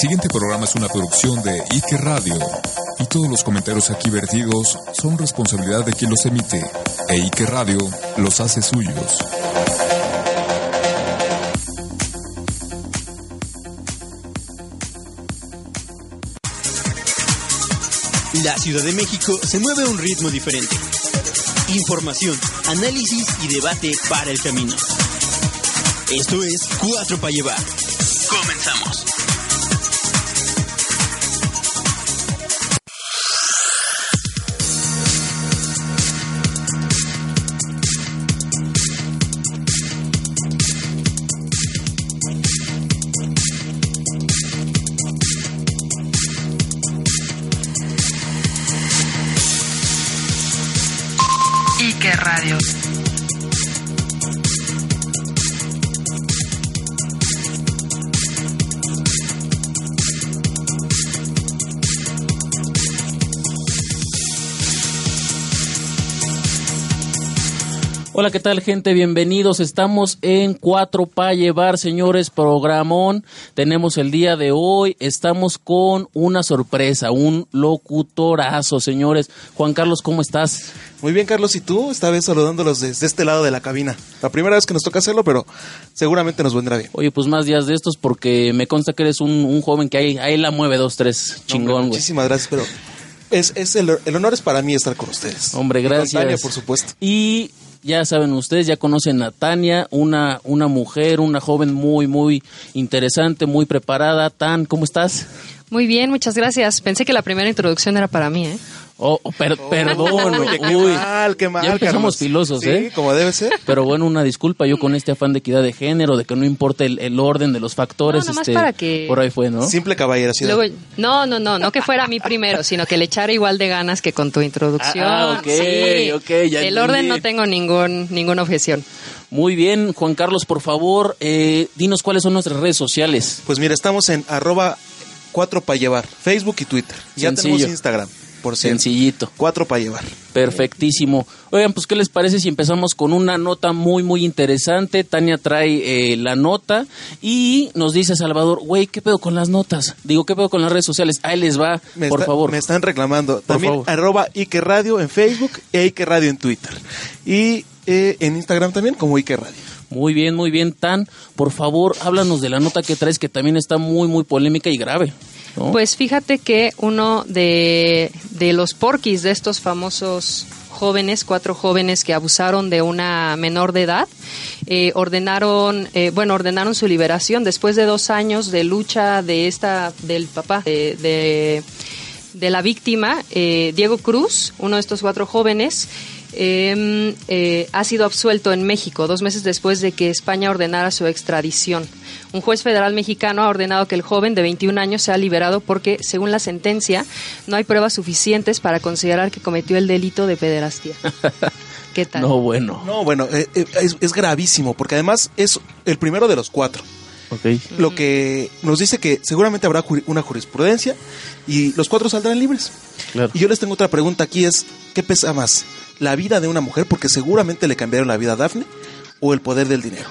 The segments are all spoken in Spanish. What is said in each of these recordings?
siguiente programa es una producción de Ike Radio y todos los comentarios aquí vertidos son responsabilidad de quien los emite e Ike Radio los hace suyos. La Ciudad de México se mueve a un ritmo diferente. Información, análisis y debate para el camino. Esto es Cuatro para llevar. Hola, ¿qué tal gente? Bienvenidos. Estamos en Cuatro para llevar, señores, programón. Tenemos el día de hoy, estamos con una sorpresa, un locutorazo, señores. Juan Carlos, ¿cómo estás? Muy bien, Carlos, ¿y tú? Esta vez saludándolos desde este lado de la cabina. La primera vez que nos toca hacerlo, pero seguramente nos vendrá bien. Oye, pues más días de estos porque me consta que eres un, un joven que ahí, ahí la mueve dos, tres, chingón, güey. Muchísimas gracias, pero es, es el, el honor es para mí estar con ustedes. Hombre, gracias. Tania, por supuesto. Y ya saben ustedes, ya conocen a Tania, una, una mujer, una joven muy, muy interesante, muy preparada. Tan, ¿cómo estás? Muy bien, muchas gracias. Pensé que la primera introducción era para mí, ¿eh? Oh, oh, per- perdón, Oye, qué uy. mal, qué mal, Ya empezamos Carlos. filosos, Sí, ¿eh? como debe ser. Pero bueno, una disculpa yo con este afán de equidad de género, de que no importa el, el orden de los factores. No, este, para que- Por ahí fue, ¿no? Simple caballerosidad. Luego, no, no, no, no que fuera a mí primero, sino que le echara igual de ganas que con tu introducción. Ah, ok, Sí. ok, ya El orden no tengo ningún, ninguna objeción. Muy bien, Juan Carlos, por favor, eh, dinos cuáles son nuestras redes sociales. Pues mira, estamos en arroba cuatro para llevar, Facebook y Twitter. Ya Sencillo. tenemos Instagram, por cierto. Sencillito. Cuatro para llevar. Perfectísimo. Oigan, pues, ¿qué les parece si empezamos con una nota muy, muy interesante? Tania trae eh, la nota y nos dice Salvador, güey, ¿qué pedo con las notas? Digo, ¿qué pedo con las redes sociales? Ahí les va, Me por está- favor. Me están reclamando. También favor. arroba Ike Radio en Facebook e Ike Radio en Twitter. Y eh, en Instagram también como Ike Radio. Muy bien, muy bien. Tan, por favor, háblanos de la nota que traes, que también está muy, muy polémica y grave. Pues fíjate que uno de, de los porquis de estos famosos jóvenes, cuatro jóvenes que abusaron de una menor de edad, eh, ordenaron, eh, bueno, ordenaron su liberación después de dos años de lucha de esta, del papá, de, de, de la víctima, eh, Diego Cruz, uno de estos cuatro jóvenes, eh, eh, ha sido absuelto en México dos meses después de que España ordenara su extradición. Un juez federal mexicano ha ordenado que el joven de 21 años sea liberado porque, según la sentencia, no hay pruebas suficientes para considerar que cometió el delito de pederastía. ¿Qué tal? no, bueno. No, bueno, eh, eh, es, es gravísimo porque además es el primero de los cuatro. Ok. Lo que nos dice que seguramente habrá una jurisprudencia y los cuatro saldrán libres. Claro. Y yo les tengo otra pregunta aquí es, ¿qué pesa más? ¿La vida de una mujer? Porque seguramente le cambiaron la vida a Dafne o el poder del dinero.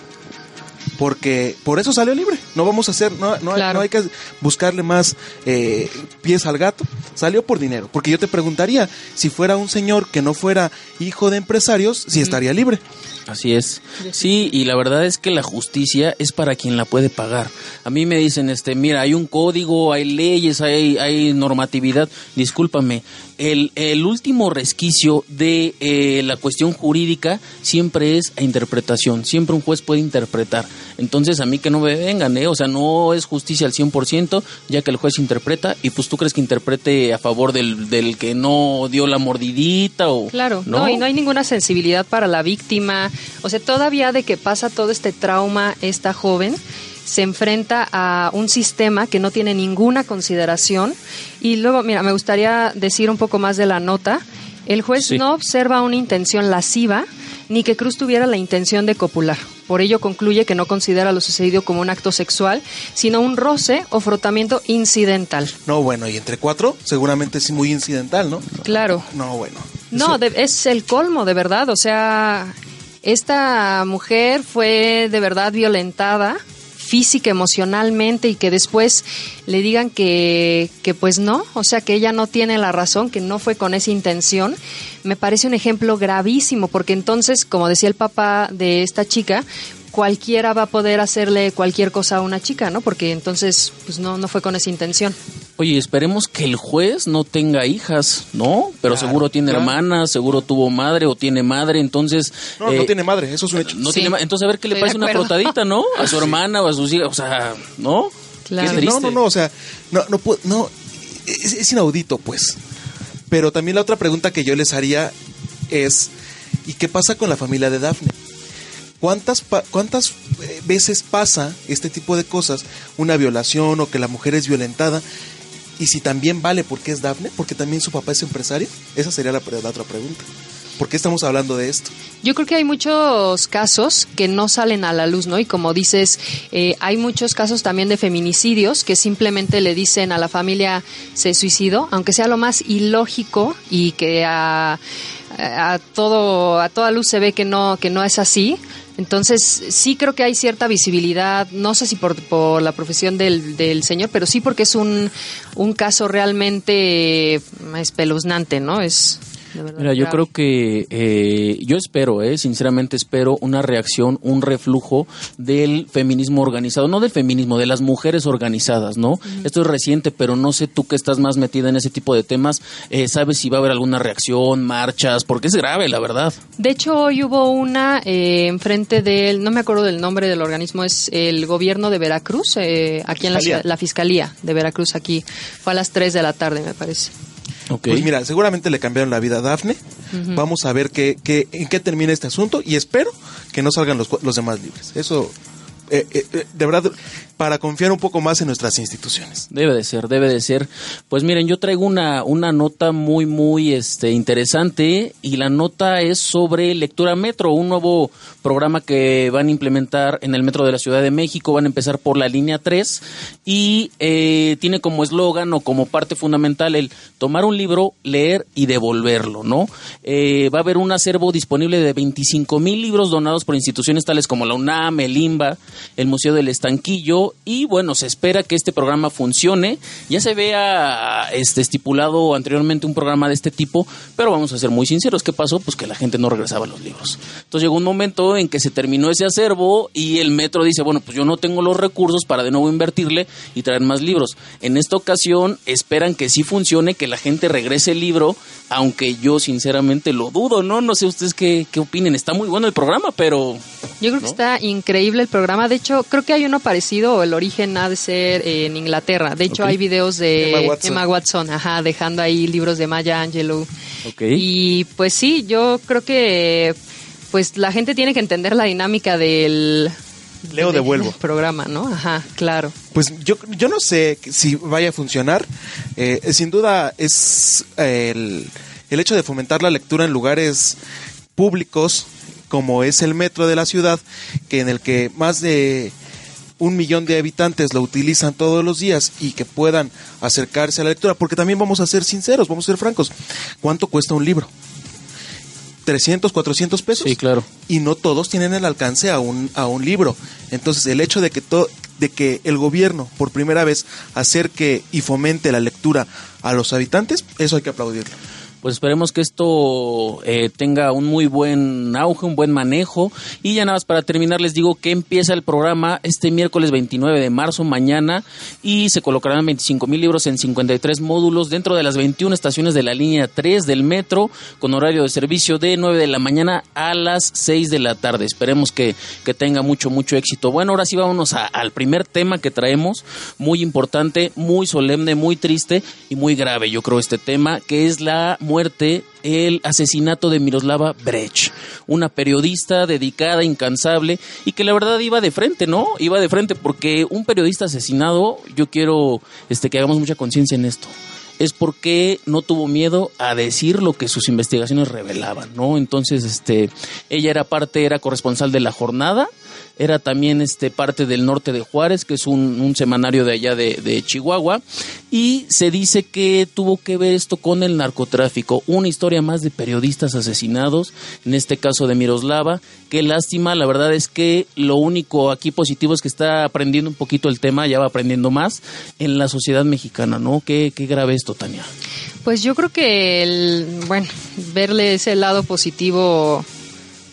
Porque por eso salió libre. No vamos a hacer, no, no, Claro. no hay que buscarle más eh, pies al gato. Salió por dinero. Porque yo te preguntaría, si fuera un señor que no fuera hijo de empresarios, si estaría libre. Así es. Sí, y la verdad es que la justicia es para quien la puede pagar. A mí me dicen, este, mira, hay un código, hay leyes, hay, hay normatividad. Discúlpame, el, el último resquicio de eh, la cuestión jurídica siempre es a interpretación. Siempre un juez puede interpretar. Entonces, a mí que no me vengan, ¿eh? O sea, no es justicia al 100%, ya que el juez interpreta, y pues tú crees que interprete a favor del, del que no dio la mordidita o... Claro, no, y no hay ninguna sensibilidad para la víctima. O sea, todavía de que pasa todo este trauma esta joven, se enfrenta a un sistema que no tiene ninguna consideración. Y luego, mira, me gustaría decir un poco más de la nota. El juez Sí. no observa una intención lasciva ni que Cruz tuviera la intención de copular. Por ello concluye que no considera lo sucedido como un acto sexual, sino un roce o frotamiento incidental. No, bueno, y entre cuatro, seguramente es muy incidental, ¿no? Claro. No, bueno. No, de- es el colmo, de verdad. O sea, esta mujer fue de verdad violentada física, emocionalmente y que después le digan que, que pues no, o sea que ella no tiene la razón, que no fue con esa intención, me parece un ejemplo gravísimo porque entonces, como decía el papá de esta chica, cualquiera va a poder hacerle cualquier cosa a una chica, ¿no? Porque entonces pues no, no fue con esa intención. Oye, esperemos que el juez no tenga hijas, ¿no? Pero Claro, seguro tiene claro. hermanas, seguro tuvo madre o tiene madre, entonces... No, eh, no tiene madre, eso es un hecho. no Sí, tiene entonces a ver qué le estoy parece una frotadita, ¿no? A su hermana o a sus hijas, o sea, ¿no? Claro. No, no, no, o sea, no, no, no es, es inaudito, pues. Pero también la otra pregunta que yo les haría es, ¿y qué pasa con la familia de Dafne? ¿Cuántas, cuántas eh, veces pasa este tipo de cosas, una violación o que la mujer es violentada? Y si también vale porque es Dafne, porque también su papá es empresario, esa sería la, la otra pregunta. ¿Por qué estamos hablando de esto? Yo creo que hay muchos casos que no salen a la luz, ¿no? Y como dices, eh, hay muchos casos también de feminicidios que simplemente le dicen a la familia se suicidó, aunque sea lo más ilógico y que a, a todo a toda luz se ve que no que no es así. Entonces, sí creo que hay cierta visibilidad, no sé si por, por la profesión del, del señor, pero sí porque es un, un caso realmente espeluznante, ¿no? Es de verdad Mira, yo grave. creo que eh, yo espero, eh, sinceramente espero una reacción, un reflujo del feminismo organizado, no del feminismo, de las mujeres organizadas, ¿no? Esto es reciente, pero no sé tú que estás más metida en ese tipo de temas, eh, sabes si va a haber alguna reacción, marchas, porque es grave, la verdad. De hecho, hoy hubo una eh, enfrente del, no me acuerdo del nombre del organismo, es el gobierno de Veracruz, eh, aquí en la, la Fiscalía de Veracruz, aquí. Fue a las 3 de la tarde, me parece. Ok. Pues mira, seguramente le cambiaron la vida a Dafne. Vamos a ver qué, qué, en qué termina este asunto y espero que no salgan los, los demás libres. Eso, eh, eh, eh, de verdad, para confiar un poco más en nuestras instituciones. Debe de ser, debe de ser. Pues miren, yo traigo una, una nota muy, muy este, interesante y la nota es sobre Lectura Metro, un nuevo programa que van a implementar en el Metro de la Ciudad de México. Van a empezar por la línea 3 y eh, tiene como eslogan o como parte fundamental el tomar un libro, leer y devolverlo, ¿no? Eh, va a haber un acervo disponible de 25 mil libros donados por instituciones tales como la UNAM, el IMBA, el Museo del Estanquillo y bueno, se espera que este programa funcione. Ya se vea este estipulado anteriormente un programa de este tipo, pero vamos a ser muy sinceros, ¿qué pasó? Pues que la gente no regresaba a los libros. Entonces llegó un momento en que se terminó ese acervo y el metro dice, bueno, pues yo no tengo los recursos para de nuevo invertirle y traer más libros. En esta ocasión esperan que sí funcione, que la gente regrese el libro, aunque yo sinceramente lo dudo, ¿no? No sé ustedes qué, qué opinen. Está muy bueno el programa, pero Yo creo que está increíble el programa. De hecho, creo que hay uno parecido, o el origen ha de ser en Inglaterra. De hecho, hay videos de Emma Watson. Emma Watson, ajá, dejando ahí libros de Maya Angelou. Y pues sí, yo creo que pues la gente tiene que entender la dinámica del Leo, devuelvo. programa, ¿no? Ajá, claro. Pues yo, yo no sé si vaya a funcionar. Eh, sin duda es el, el hecho de fomentar la lectura en lugares públicos como es el metro de la ciudad, que en el que más de un millón de habitantes lo utilizan todos los días y que puedan acercarse a la lectura, porque también vamos a ser sinceros, vamos a ser francos, ¿cuánto cuesta un libro? ¿300, 400 pesos? Sí, claro. y no todos tienen el alcance a un, a un libro. Entonces, el hecho de que, to- de que el gobierno por primera vez acerque y fomente la lectura a los habitantes, eso hay que aplaudirlo. Pues esperemos que esto eh, tenga un muy buen auge, un buen manejo. Y ya nada más para terminar, les digo que empieza el programa este miércoles 29 de marzo, mañana, y se colocarán 25 mil libros en 53 módulos dentro de las 21 estaciones de la línea 3 del metro, con horario de servicio de 9 de la mañana a las 6 de la tarde. Esperemos que, que tenga mucho, mucho éxito. Bueno, ahora sí vámonos a- al primer tema que traemos, muy importante, muy solemne, muy triste y muy grave, yo creo, este tema, que es la muerte, el asesinato de Miroslava Brecht, una periodista dedicada, incansable y que la verdad iba de frente, ¿no? Iba de frente porque un periodista asesinado, yo quiero este, que hagamos mucha conciencia en esto es porque no tuvo miedo a decir lo que sus investigaciones revelaban, ¿no? Entonces, este, ella era parte, era corresponsal de la jornada, era también este parte del norte de Juárez, que es un, semanario de allá de, de, Chihuahua, y se dice que tuvo que ver esto con el narcotráfico, una historia más de periodistas asesinados, en este caso de Miroslava, qué lástima, la verdad es que lo único aquí positivo es que está aprendiendo un poquito el tema, ya va aprendiendo más en la sociedad mexicana, ¿no? Qué, qué grave esto, Tania. Pues yo creo que, el, bueno, verle ese lado positivo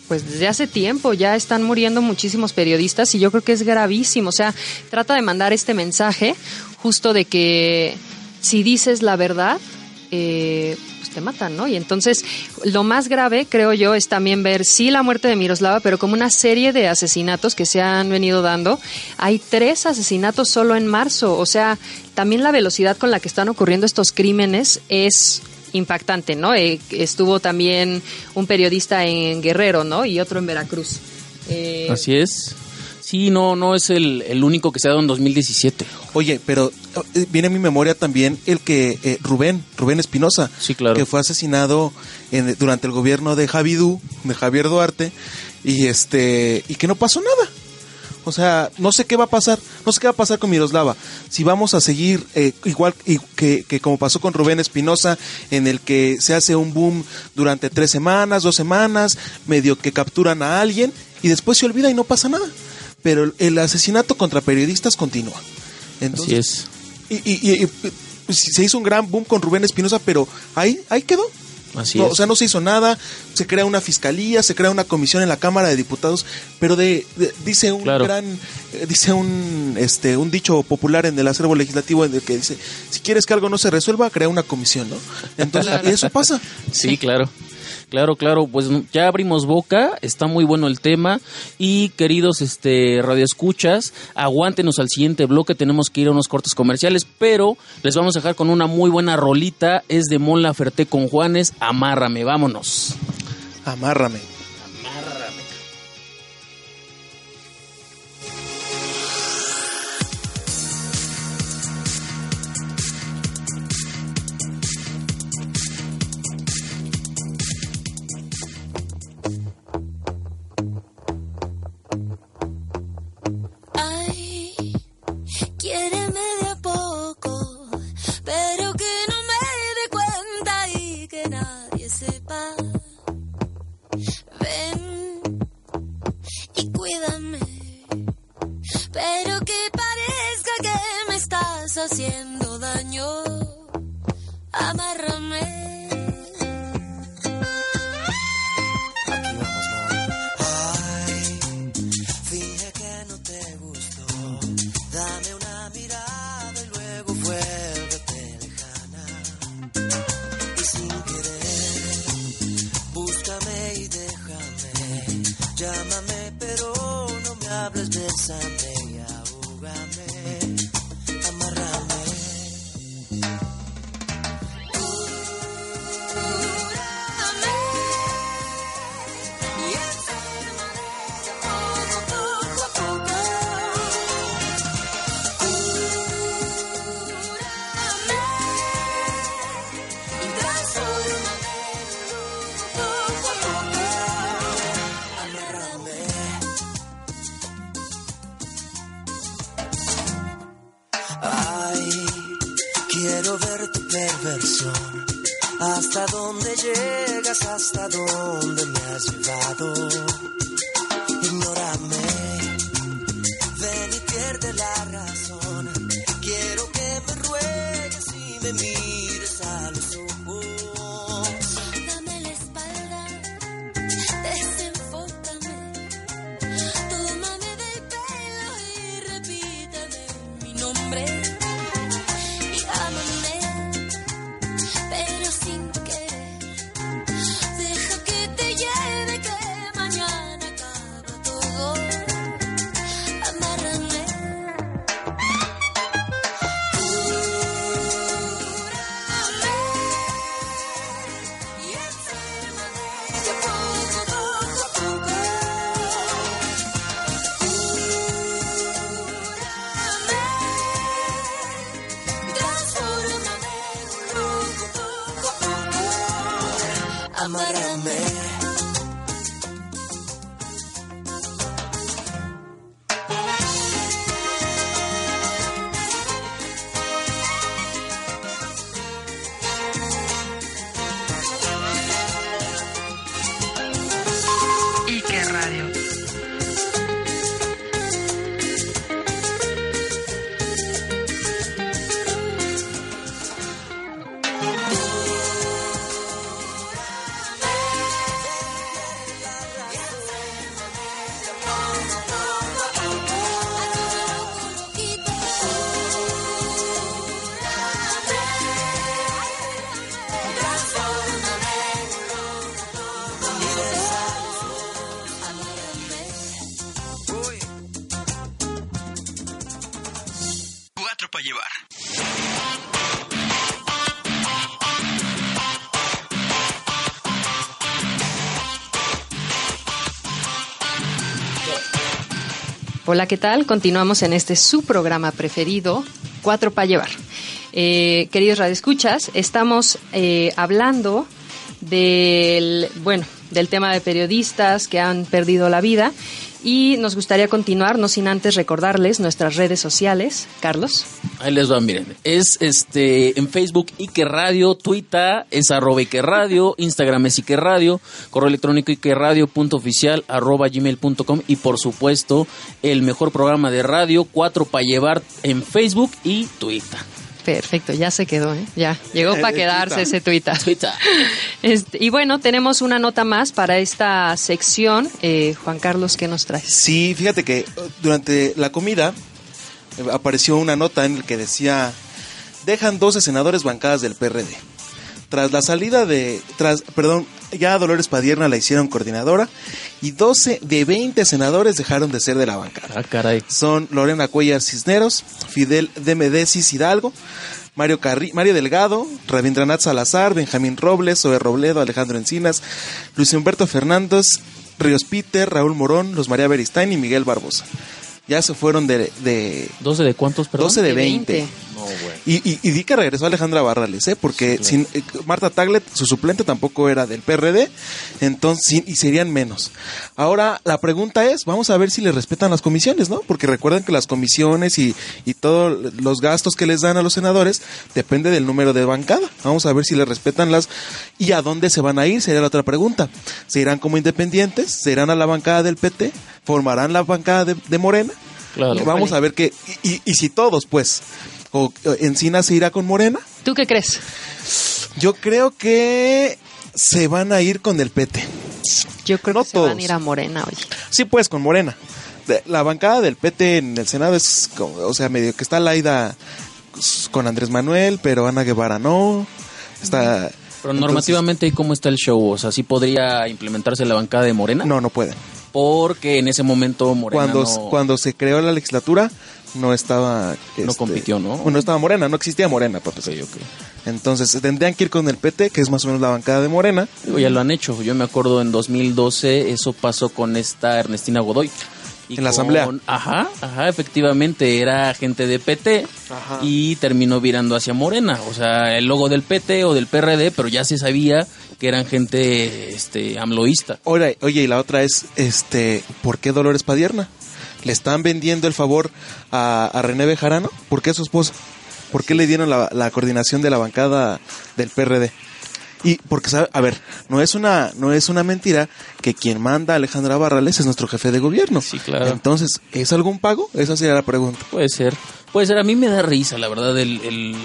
pues desde hace tiempo ya están muriendo muchísimos periodistas y yo creo que es gravísimo. O sea, trata de mandar este mensaje justo de que si dices la verdad, eh, pues te matan, ¿no? Y entonces lo más grave, creo yo, es también ver sí la muerte de Miroslava, pero como una serie de asesinatos que se han venido dando. Hay tres asesinatos solo en marzo. O sea, también la velocidad con la que están ocurriendo estos crímenes es impactante, ¿no? Eh, estuvo también un periodista en Guerrero, ¿no? Y otro en Veracruz. Eh, Así es. Sí, no, no es el, el, único que se ha dado en 2017. Oye, pero eh, viene a mi memoria también el que eh, Rubén, Rubén Espinosa, sí, claro. que fue asesinado en, durante el gobierno de Javidú, de Javier Duarte, y este y que no pasó nada. O sea, no sé qué va a pasar, no sé qué va a pasar con Miroslava. Si vamos a seguir eh, igual que, que, como pasó con Rubén Espinosa, en el que se hace un boom durante tres semanas, dos semanas, medio que capturan a alguien y después se olvida y no pasa nada. Pero el asesinato contra periodistas continúa. Entonces, Así es. Y, y, y, y, se hizo un gran boom con Rubén Espinosa, pero ahí, ahí quedó. Así no, es. O sea, no se hizo nada, se crea una fiscalía, se crea una comisión en la Cámara de Diputados, pero de, de dice un Claro. gran, eh, dice un, este, un dicho popular en el acervo legislativo en el que dice, si quieres que algo no se resuelva, crea una comisión, ¿no? Entonces, y eso pasa. Sí, claro. Claro, claro, pues ya abrimos boca, está muy bueno el tema y queridos este radioescuchas, aguántenos al siguiente bloque, tenemos que ir a unos cortes comerciales, pero les vamos a dejar con una muy buena rolita, es de Mon Laferte con Juanes, amárrame, vámonos. Amárrame. Ay, quiero ver tu perversión. Hasta dónde llegas, hasta dónde me has llevado. Ignórame, Hola, ¿qué tal? Continuamos en este su programa preferido, Cuatro para llevar. Eh, queridos radioescuchas, estamos eh, hablando del, bueno, del tema de periodistas que han perdido la vida y nos gustaría continuar, no sin antes recordarles nuestras redes sociales. Carlos. Ahí les va, miren. Es este en Facebook Ike Radio, Twitter es arroba Ike Radio, Instagram es Ike Radio, correo electrónico Ike Radio punto oficial arroba gmail.com y por supuesto el mejor programa de radio, cuatro para llevar en Facebook y Twitter. Perfecto, ya se quedó, ¿eh? Ya, llegó para Eh, quedarse Twitter. ese Twitter. Twitter. Este, y bueno, tenemos una nota más para esta sección. Eh, Juan Carlos, ¿qué nos traes? Sí, fíjate que eh, durante la comida eh, apareció una nota en la que decía, dejan 12 senadores bancadas del PRD. Tras la salida de, tras, perdón, ya a Dolores Padierna la hicieron coordinadora y 12 de 20 senadores dejaron de ser de la bancada. Ah, caray. Son Lorena Cuellar Cisneros, Fidel de Medecis Hidalgo, Mario, Carri- Mario Delgado, Rabindranath Salazar, Benjamín Robles, Zoe Robledo, Alejandro Encinas, Luis Humberto Fernández, Ríos Peter, Raúl Morón, Los María Beristain y Miguel Barbosa. Ya se fueron de, de ¿12 de cuántos, perdón? 12 de De 20. 20. No. Y, y, y di que regresó Alejandra Barrales, ¿eh? porque sin, eh, Marta Taglet, su suplente, tampoco era del PRD, entonces y serían menos. Ahora, la pregunta es, vamos a ver si le respetan las comisiones, ¿no? Porque recuerden que las comisiones y, y todos los gastos que les dan a los senadores depende del número de bancada. Vamos a ver si le respetan las... ¿Y a dónde se van a ir? Sería la otra pregunta. ¿Se irán como independientes? ¿Se irán a la bancada del PT? ¿Formarán la bancada de, de Morena? Claro. Vamos a ver que... Y, y- y si todos, pues... ¿O o Encina se irá con Morena? ¿Tú qué crees? Yo creo que se van a ir con el PT. Yo creo No que se van todos. a ir a Morena, oye. Sí, pues, con Morena. La bancada del PT en el Senado es, como- o sea, medio que está Laida con Andrés Manuel, pero Ana Guevara no. Está... Pero normativamente, ¿cómo está el show? O sea, ¿sí podría implementarse la bancada de Morena? No, no pueden. Porque en ese momento Morena Cuando, no... cuando se creó la legislatura, no estaba... No compitió, ¿no? No estaba Morena, no existía Morena, para empezar. Ok, ok. Entonces, tendrían que ir con el PT, que es más o menos la bancada de Morena. Digo, ya lo han hecho. Yo me acuerdo en 2012, eso pasó con esta Ernestina Godoy. Y En la con- asamblea. Ajá, ajá, efectivamente, era gente de PT Ajá. y terminó virando hacia Morena. O sea, el logo del PT o del PRD, pero ya se sabía que eran gente este, amloísta. Ahora, oye, y la otra es, este, ¿por qué Dolores Padierna? ¿Le están vendiendo el favor a, a René Bejarano? ¿Por qué su esposa? ¿Por qué le dieron la, la coordinación de la bancada del PRD? Y porque, sabe, a ver, no es una no es una mentira que quien manda a Alejandra Barrales es nuestro jefe de gobierno. Sí, claro. Entonces, ¿es algún pago? Esa sería la pregunta. Puede ser. Puede ser, a mí me da risa, la verdad, el,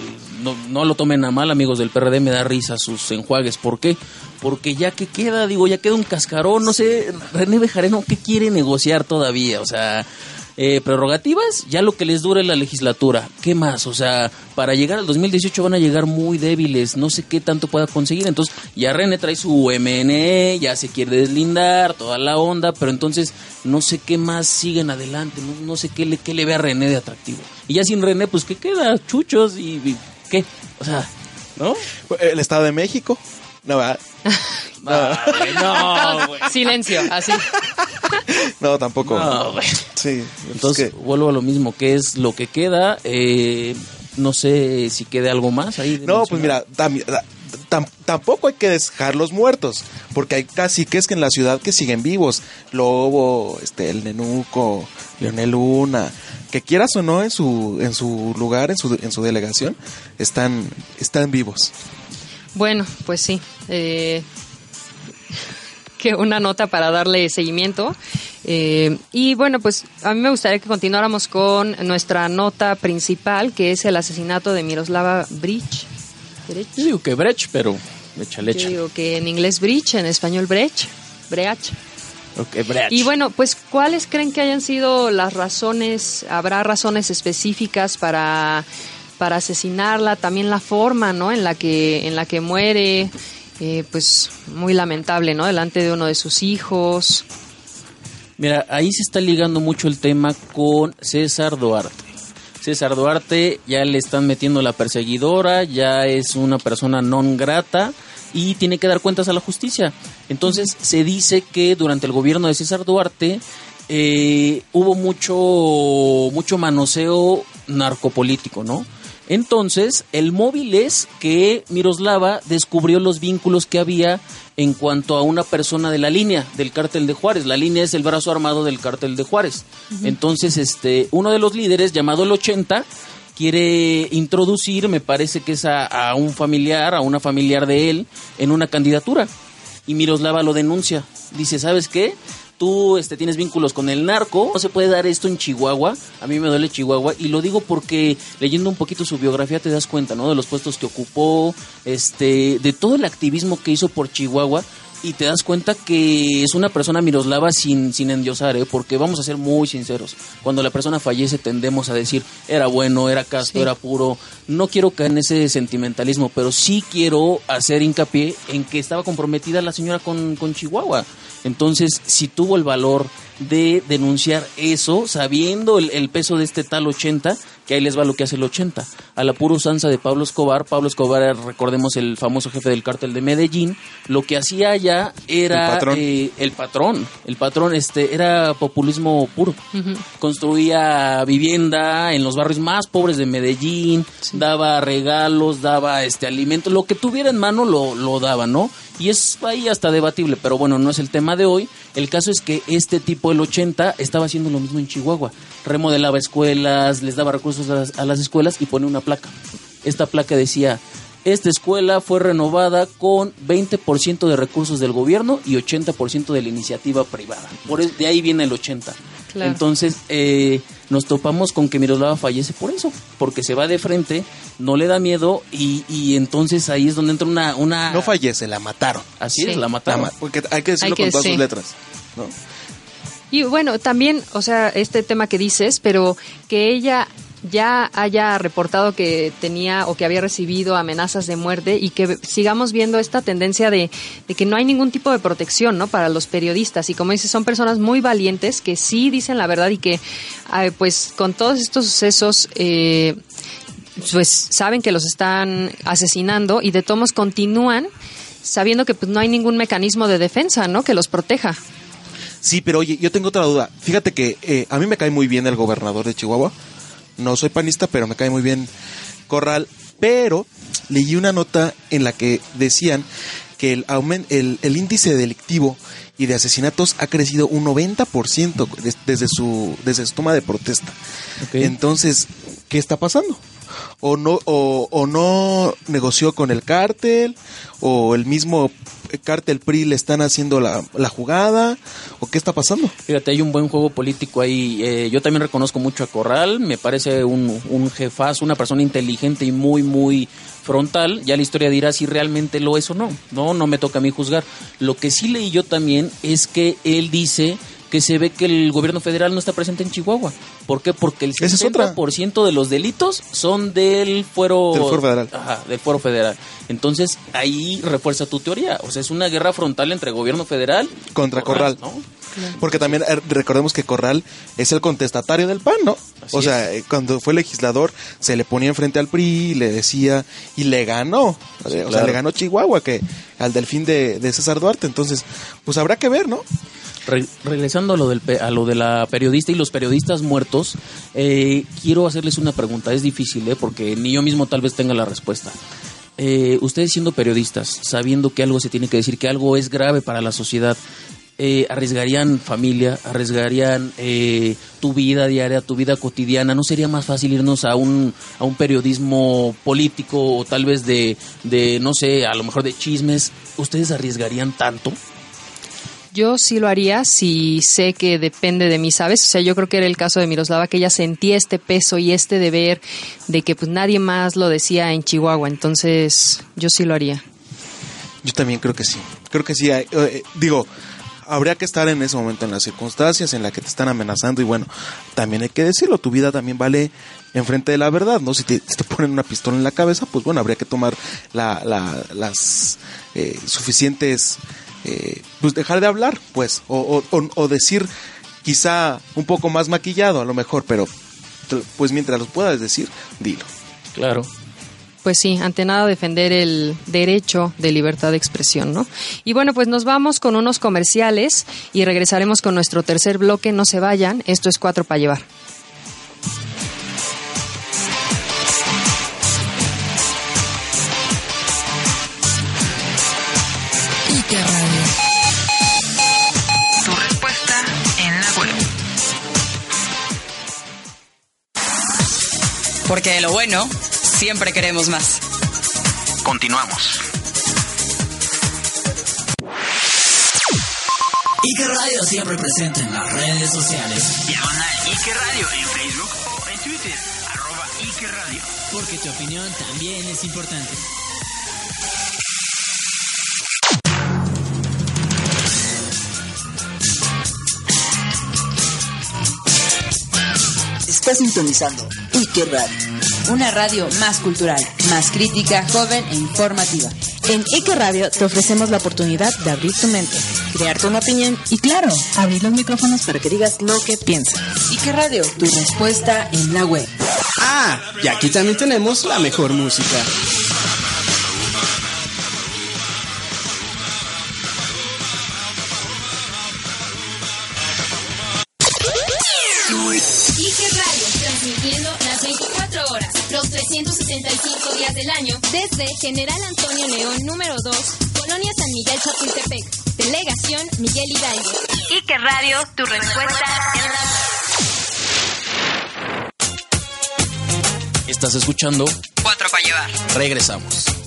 no, no lo tomen a mal, amigos del PRD, me da risa sus enjuagues. ¿Por qué? Porque ya que queda, digo, ya queda un cascarón, no sé, René Bejareno, ¿qué quiere negociar todavía? O sea, eh, prerrogativas, ya lo que les dure la legislatura. ¿Qué más? O sea, para llegar al 2018 van a llegar muy débiles, no sé qué tanto pueda conseguir. Entonces, ya René trae su MNE, ya se quiere deslindar, toda la onda, pero entonces no sé qué más siguen adelante, no, no sé qué le, qué le ve a René de atractivo. Y ya sin René, pues, ¿qué queda? Chuchos y, y ¿qué? O sea, ¿no? El Estado de México. No, ¿verdad? No, no, güey. Silencio, así. no tampoco. No, güey. Sí, Entonces, es que- vuelvo a lo mismo, ¿qué es lo que queda? Eh, no sé si quede algo más ahí. No, pues mira, tam- tam- tampoco hay que dejarlos muertos, porque hay casi que es que en la ciudad que siguen vivos, Lobo, este, el Nenuco, Leonel Luna, que quieras o no en su en su lugar, en su en su delegación, están están vivos. Bueno, pues sí. eh, que una nota para darle seguimiento. Eh, y bueno, pues a mí me gustaría que continuáramos con nuestra nota principal, que es el asesinato de Miroslava Bridge. Yo digo que Brecht, pero échale, Yo échale. digo que en inglés Bridge, en español Brecht. Breach. Y bueno, pues ¿cuáles creen que hayan sido las razones? ¿Habrá razones específicas para, para asesinarla? También la forma, ¿no? En la que, en la que muere, eh, pues muy lamentable, ¿no? Delante de uno de sus hijos. Mira, ahí se está ligando mucho el tema con César Duarte. César Duarte ya le están metiendo la perseguidora, ya es una persona non grata y tiene que dar cuentas a la justicia. Entonces se dice que durante el gobierno de César Duarte eh, hubo mucho, mucho manoseo narcopolítico, ¿no? Entonces, el móvil es que Miroslava descubrió los vínculos que había en cuanto a una persona de la línea del cártel de Juárez. La línea es el brazo armado del cártel de Juárez. Entonces, este, uno de los líderes, llamado el 80, quiere introducir, me parece que es a, un familiar, a una familiar de él, en una candidatura. Y Miroslava lo denuncia. Dice, ¿sabes qué? Tú este, tienes vínculos con el narco, no se puede dar esto en Chihuahua, a mí me duele Chihuahua, y lo digo porque leyendo un poquito su biografía te das cuenta, ¿no? De los puestos que ocupó, este, de todo el activismo que hizo por Chihuahua, y te das cuenta que es una persona Miroslava sin, sin endiosar, ¿eh? porque vamos a ser muy sinceros. Cuando la persona fallece tendemos a decir, era bueno, era casto, Sí. era puro. No quiero caer en ese sentimentalismo, pero sí quiero hacer hincapié en que estaba comprometida la señora con, con Chihuahua. Entonces, si tuvo el valor de denunciar eso, sabiendo el, el peso de este tal 80, que ahí les va lo que hace el 80. A la pura usanza de Pablo Escobar, Pablo Escobar, era, recordemos, el famoso jefe del cártel de Medellín, lo que hacía allá era El patrón. eh, el patrón. El patrón este, era populismo puro. Construía vivienda en los barrios más pobres de Medellín, daba regalos, daba este alimento, lo que tuviera en mano lo, lo daba, ¿no? Y es ahí hasta debatible, pero bueno, no es el tema de hoy. El caso es que este tipo, el 80, estaba haciendo lo mismo en Chihuahua. Remodelaba escuelas, les daba recursos a las, a las escuelas y pone una placa. Esta placa decía, esta escuela fue renovada con 20% de recursos del gobierno y 80% de la iniciativa privada. Por de ahí viene el 80. Claro. Entonces, eh, nos topamos con que Miroslava fallece por eso, porque se va de frente, no le da miedo y, y entonces ahí es donde entra una... una No fallece, la mataron. Así Sí. es, la La mataron. ma- porque hay que decirlo Hay que- con todas sí. sus letras. ¿no? Y bueno, también, o sea, este tema que dices, pero que ella ya haya reportado que tenía o que había recibido amenazas de muerte y que sigamos viendo esta tendencia de, de que no hay ningún tipo de protección, ¿no? Para los periodistas y como dices, son personas muy valientes que sí dicen la verdad y que, pues, con todos estos sucesos, eh, pues saben que los están asesinando y de tomos continúan sabiendo que pues no hay ningún mecanismo de defensa, ¿no? Que los proteja. Sí, pero oye, yo tengo otra duda. Fíjate que eh, a mí me cae muy bien el gobernador de Chihuahua. No soy panista, pero me cae muy bien Corral. Pero leí una nota en la que decían que el, el, el índice delictivo y de asesinatos ha crecido un 90% des- desde su, desde su toma de protesta. Entonces, ¿qué está pasando? O no, o, o no negoció con el cártel, o el mismo cártel PRI le están haciendo la, la jugada, o qué está pasando. Fíjate, hay un buen juego político ahí. Eh, yo también reconozco mucho a Corral, me parece un, un una persona inteligente y muy, muy frontal. Ya la historia dirá si realmente lo es o no. No, no me toca a mí juzgar. Lo que sí leí yo también es que él dice que se ve que el gobierno federal no está presente en Chihuahua. ¿Por qué? Porque el Esa es otra. 60% de los delitos son del fuero, Del fuero federal. Ajá, del fuero federal. Entonces, ahí refuerza tu teoría. O sea, es una guerra frontal entre gobierno federal y Contra Corral. ¿no? Porque también eh, recordemos que Corral es el contestatario del PAN, ¿no? Así o sea, eh, cuando fue legislador se le ponía enfrente al PRI, le decía y le ganó. o sea, claro. le ganó Chihuahua que al delfín de, de César Duarte. Entonces, pues habrá que ver, ¿no? Re- regresando a lo, del, a lo de la periodista y los periodistas muertos, eh, quiero hacerles una pregunta. Es difícil, ¿eh? porque ni yo mismo tal vez tenga la respuesta. Eh, ustedes siendo periodistas, sabiendo que algo se tiene que decir, que algo es grave para la sociedad, eh, ¿arriesgarían familia? ¿Arriesgarían eh, tu vida diaria, tu vida cotidiana? ¿No sería más fácil irnos a un, a un periodismo político o tal vez de, de, no sé, a lo mejor de chismes? ¿Ustedes arriesgarían tanto? Yo sí lo haría si sé que depende de mí, ¿sabes? O sea, yo creo que era el caso de Miroslava, que ella sentía este peso y este deber de que pues nadie más lo decía en Chihuahua. Entonces, yo sí lo haría. Yo también creo que sí. Creo que sí. hay- eh, digo, habría que estar en ese momento, en las circunstancias en las que te están amenazando. Y bueno, también hay que decirlo, tu vida también vale enfrente de la verdad, ¿no? Si te, si te ponen una pistola en la cabeza, pues bueno, habría que tomar la, la- las eh, suficientes... eh, pues dejar de hablar, pues, o, o- o- o decir quizá un poco más maquillado a lo mejor, pero pues mientras los puedas decir, dilo. Claro. Pues sí, ante nada defender el derecho de libertad de expresión, ¿no? Y bueno, pues nos vamos con unos comerciales y regresaremos con nuestro tercer bloque. No se vayan, esto es cuatro para llevar. Porque de lo bueno, siempre queremos más. Continuamos. Ike Radio siempre presente en las redes sociales. Diagonal Ike Radio en Facebook o en Twitter. Arroba Ike Radio. Porque tu opinión también es importante. Está sintonizando Ike Radio. Una radio más cultural, más crítica, joven e informativa. En Ike Radio te ofrecemos la oportunidad de abrir tu mente, crearte una opinión y claro, abrir los micrófonos para que digas lo que piensas. Ike Radio, tu respuesta en la web. Ah, y aquí también tenemos la mejor música. Del año, desde General Antonio León número 2, Colonia San Miguel Chapultepec, Delegación Miguel Hidalgo. Ike Radio, tu respuesta en la Estás escuchando Cuatro para llevar. Regresamos.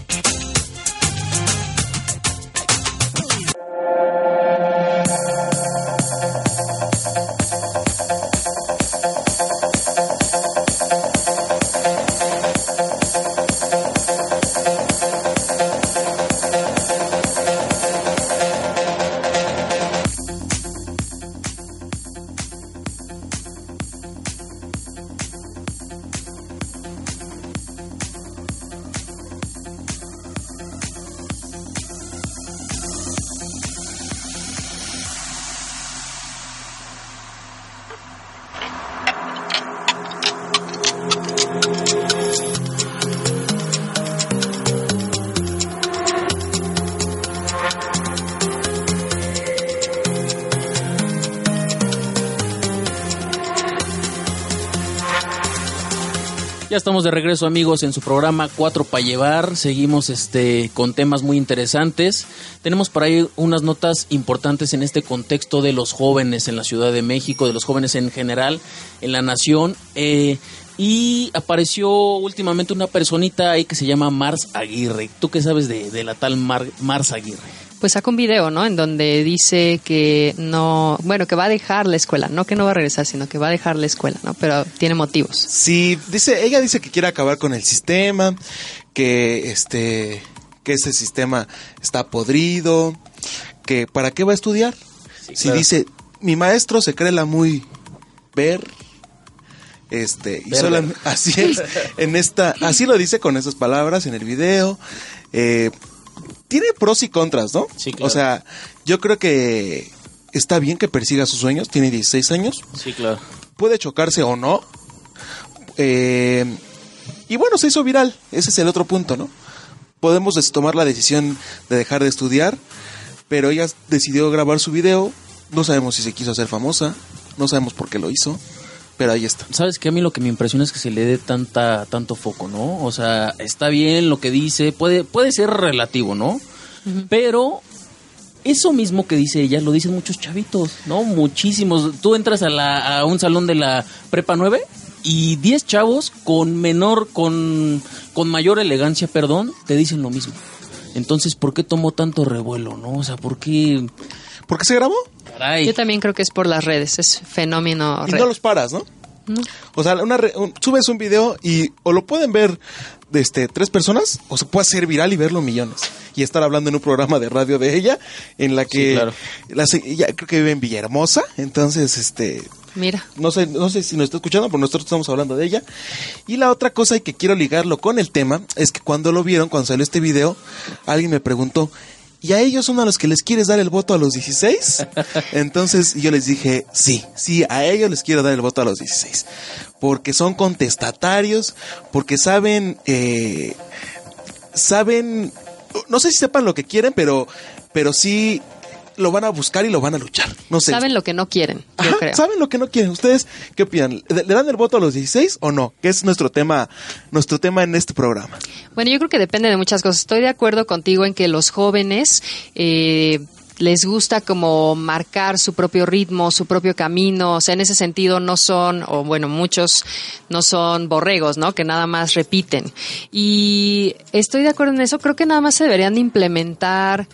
De regreso amigos en su programa Cuatro para llevar. Seguimos este con temas muy interesantes. Tenemos por ahí unas notas importantes en este contexto de los jóvenes en la Ciudad de México, de los jóvenes en general en la nación. Eh, y apareció últimamente una personita ahí que se llama Mars Aguirre. ¿Tú qué sabes de, de la tal Mar- Mars Aguirre? Pues saca un video, ¿no? En donde dice que no, bueno, que va a dejar la escuela, no que no va a regresar, sino que va a dejar la escuela, ¿no? Pero tiene motivos. Sí, dice, ella dice que quiere acabar con el sistema, que este, que ese sistema está podrido, que para qué va a estudiar. si claro. dice, mi maestro se cree la muy ver, este, y Ver, solam- ver. así es, en esta, así lo dice con esas palabras en el video. Eh, tiene pros y contras, ¿no? Sí, claro. O sea, yo creo que está bien que persiga sus sueños, tiene 16 años, Sí, claro. puede chocarse o no. Eh, y bueno, se hizo viral. Ese es el otro punto, ¿no? Podemos tomar la decisión de dejar de estudiar, pero ella decidió grabar su video. No sabemos si se quiso hacer famosa, no sabemos por qué lo hizo, pero ahí está. ¿Sabes qué? A mí lo que me impresiona es que se le dé tanta, tanto foco, ¿no? O sea, está bien lo que dice, puede, puede ser relativo, ¿no? Pero eso mismo que dice ella lo dicen muchos chavitos, ¿no? Muchísimos. Tú entras a, la, a un salón de la Prepa 9 y 10 chavos con menor, con, con mayor elegancia, perdón, te dicen lo mismo. Entonces, ¿por qué tomó tanto revuelo, no? O sea, ¿por qué...? ¿Por qué se grabó? Caray. Yo también creo que es por las redes, es fenómeno Y red. no los paras, ¿no? No. O sea, una re- un- subes un video y o lo pueden ver de este, tres personas o se puede hacer viral y verlo millones. Y estar hablando en un programa de radio de ella en la que Sí, claro. la ella creo que vive en Villahermosa. Entonces, este, Mira, no sé, no sé si nos está escuchando, pero nosotros estamos hablando de ella. Y la otra cosa y que quiero ligarlo con el tema es que cuando lo vieron, cuando salió este video, alguien me preguntó, ¿y a ellos son a los que les quieres dar el voto a los 16? Entonces yo les dije, sí, sí, a ellos les quiero dar el voto a los 16. Porque son contestatarios, porque saben, eh, saben, no sé si sepan lo que quieren, pero, pero sí lo van a buscar y lo van a luchar. No sé. Saben lo que no quieren, yo Ajá, creo. saben lo que no quieren. ¿Ustedes qué opinan? ¿Le dan el voto a los 16 o no? Que es nuestro tema, nuestro tema en este programa. Bueno, yo creo que depende de muchas cosas. Estoy de acuerdo contigo en que los jóvenes eh, les gusta como marcar su propio ritmo, su propio camino. O sea, en ese sentido no son, o bueno, muchos no son borregos, ¿no? Que nada más repiten. Y estoy de acuerdo en eso. Creo que nada más se deberían de implementar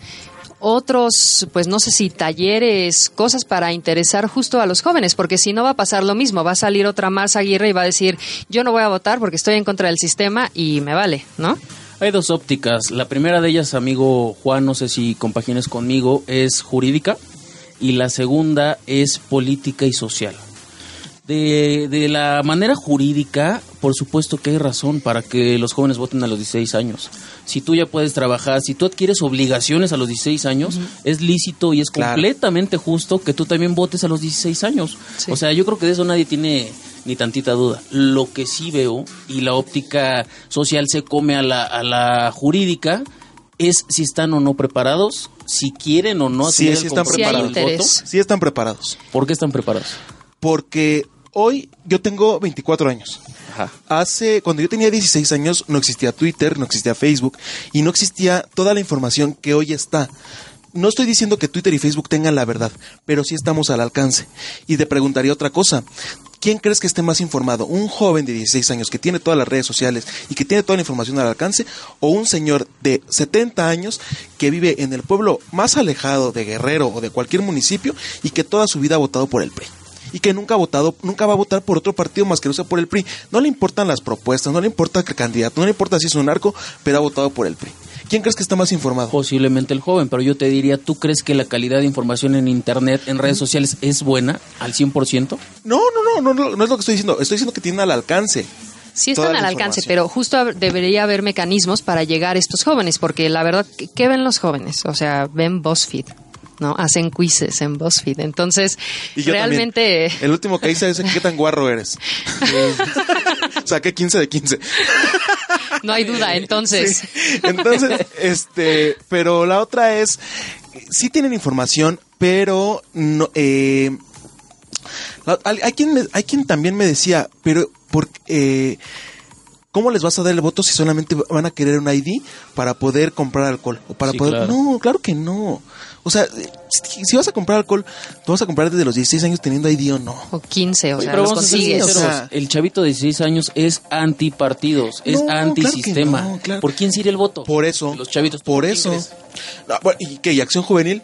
otros, pues no sé si talleres, cosas para interesar justo a los jóvenes, porque si no va a pasar lo mismo, va a salir otra Marza Aguirre y va a decir, yo no voy a votar porque estoy en contra del sistema y me vale, ¿no? Hay dos ópticas. La primera de ellas, amigo Juan, no sé si compagines conmigo, es jurídica y la segunda es política y social. De, de la manera jurídica, por supuesto que hay razón para que los jóvenes voten a los 16 años. Si tú ya puedes trabajar, si tú adquieres obligaciones a los 16 años, es lícito y es Claro. completamente justo que tú también votes a los 16 años. Sí. O sea, yo creo que de eso nadie tiene ni tantita duda. Lo que sí veo, y la óptica social se come a la, a la jurídica, es si están o no preparados, si quieren o no Sí, asumir sí el están preparados. Sí voto. Sí están preparados. ¿Por qué están preparados? Porque hoy yo tengo 24 años. Hace, cuando yo tenía 16 años, no existía Twitter, no existía Facebook y no existía toda la información que hoy está. No estoy diciendo que Twitter y Facebook tengan la verdad, pero sí estamos al alcance. Y te preguntaría otra cosa. ¿Quién crees que esté más informado? ¿Un joven de 16 años que tiene todas las redes sociales y que tiene toda la información al alcance? ¿O un señor de 70 años que vive en el pueblo más alejado de Guerrero o de cualquier municipio y que toda su vida ha votado por el PRI? Y que nunca ha votado, nunca va a votar por otro partido más que no sea por el PRI. No le importan las propuestas, no le importa el candidato, no le importa si es un narco, pero ha votado por el PRI. ¿Quién crees que está más informado? Posiblemente el joven, pero yo te diría, ¿tú crees que la calidad de información en Internet, en redes sociales, es buena al 100%? No, no, no, no, no, no es lo que estoy diciendo. Estoy diciendo que tienen al alcance. Sí están al alcance, pero justo debería haber mecanismos para llegar a estos jóvenes, porque la verdad, ¿qué- ¿qué ven los jóvenes? O sea, ven BuzzFeed, ¿no? Hacen quizzes en BuzzFeed. Entonces, Y yo realmente... también. El último que hice es qué tan guarro eres. Saqué 15 de 15. No hay duda, entonces. Sí. Entonces, este, pero la otra es, sí tienen información, pero no, eh, hay, quien hay quien también me decía, pero por, eh, ¿cómo les vas a dar el voto si solamente van a querer un ID para poder comprar alcohol? O para Sí, poder, claro. no, claro que no. O sea, si, si vas a comprar alcohol, tú vas a comprar desde los 16 años teniendo ID o no. O 15, o Oye, sea, pero los consigues. sinceros, O sea- el chavito de 16 años es antipartidos, es No, claro antisistema. no, claro. ¿Por quién sería el voto? Por eso. Los chavitos. Por eso. crees? No, bueno, ¿Y qué? ¿Y acción juvenil?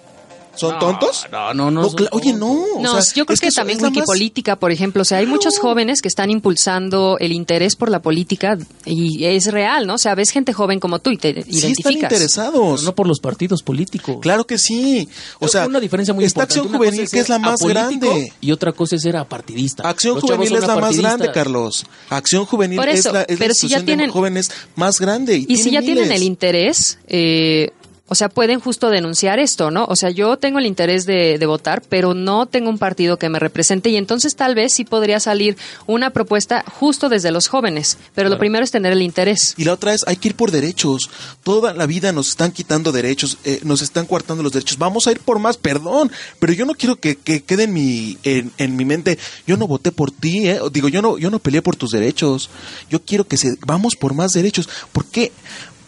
¿Son No, tontos? No, no, no. oye, no. o No, sea, yo creo es que, también la más- Wikipolítica, por ejemplo, o sea, hay muchos jóvenes que están impulsando el interés por la política y es real, ¿no? O sea, ves gente joven como tú y te Sí están identificas. interesados. No por los partidos políticos. Claro que sí. O sea, una diferencia muy esta importante. acción Una cosa juvenil que es la más grande. Y otra cosa es ser apartidista. Acción Los juvenil es la más grande, Carlos. Acción juvenil Por es la, es la pero si ya institución tienen- de jóvenes más grande. Y, Y si ya tiene tienen el interés, eh, o sea, pueden justo denunciar esto, ¿no? O sea, yo tengo el interés de, de votar, pero no tengo un partido que me represente y entonces tal vez sí podría salir una propuesta justo desde los jóvenes, pero lo primero es tener el interés. Y la otra es, hay que ir por derechos. Toda la vida nos están quitando derechos, eh, nos están coartando los derechos. Vamos a ir por más, perdón, pero yo no quiero que, que quede en mi, en, en mi mente, yo no voté por ti, eh. digo, yo no, yo no peleé por tus derechos. Yo quiero que se, vamos por más derechos. ¿Por qué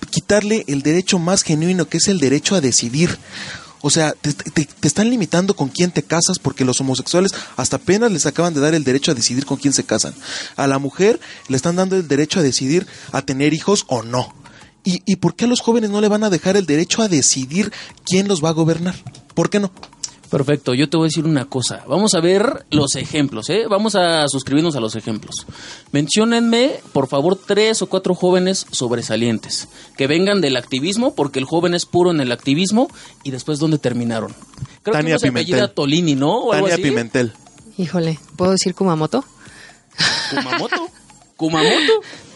quitarle el derecho más genuino, que es el derecho a decidir? O sea, te, están limitando con quién te casas porque los homosexuales hasta apenas les acaban de dar el derecho a decidir con quién se casan. A la mujer le están dando el derecho a decidir a tener hijos o no. ¿Y, ¿Y por qué a los jóvenes no le van a dejar el derecho a decidir quién los va a gobernar? ¿Por qué no? Perfecto, yo te voy a decir una cosa. Vamos a ver los ejemplos, ¿eh? Vamos a suscribirnos a los ejemplos. Menciónenme, por favor, tres o cuatro jóvenes sobresalientes que vengan del activismo, porque el joven es puro en el activismo, y después dónde terminaron. Creo Tania que Pimentel. Tolini, ¿no? O algo Tania así. Pimentel. Híjole, ¿puedo decir Kumamoto? Kumamoto. Kumamoto.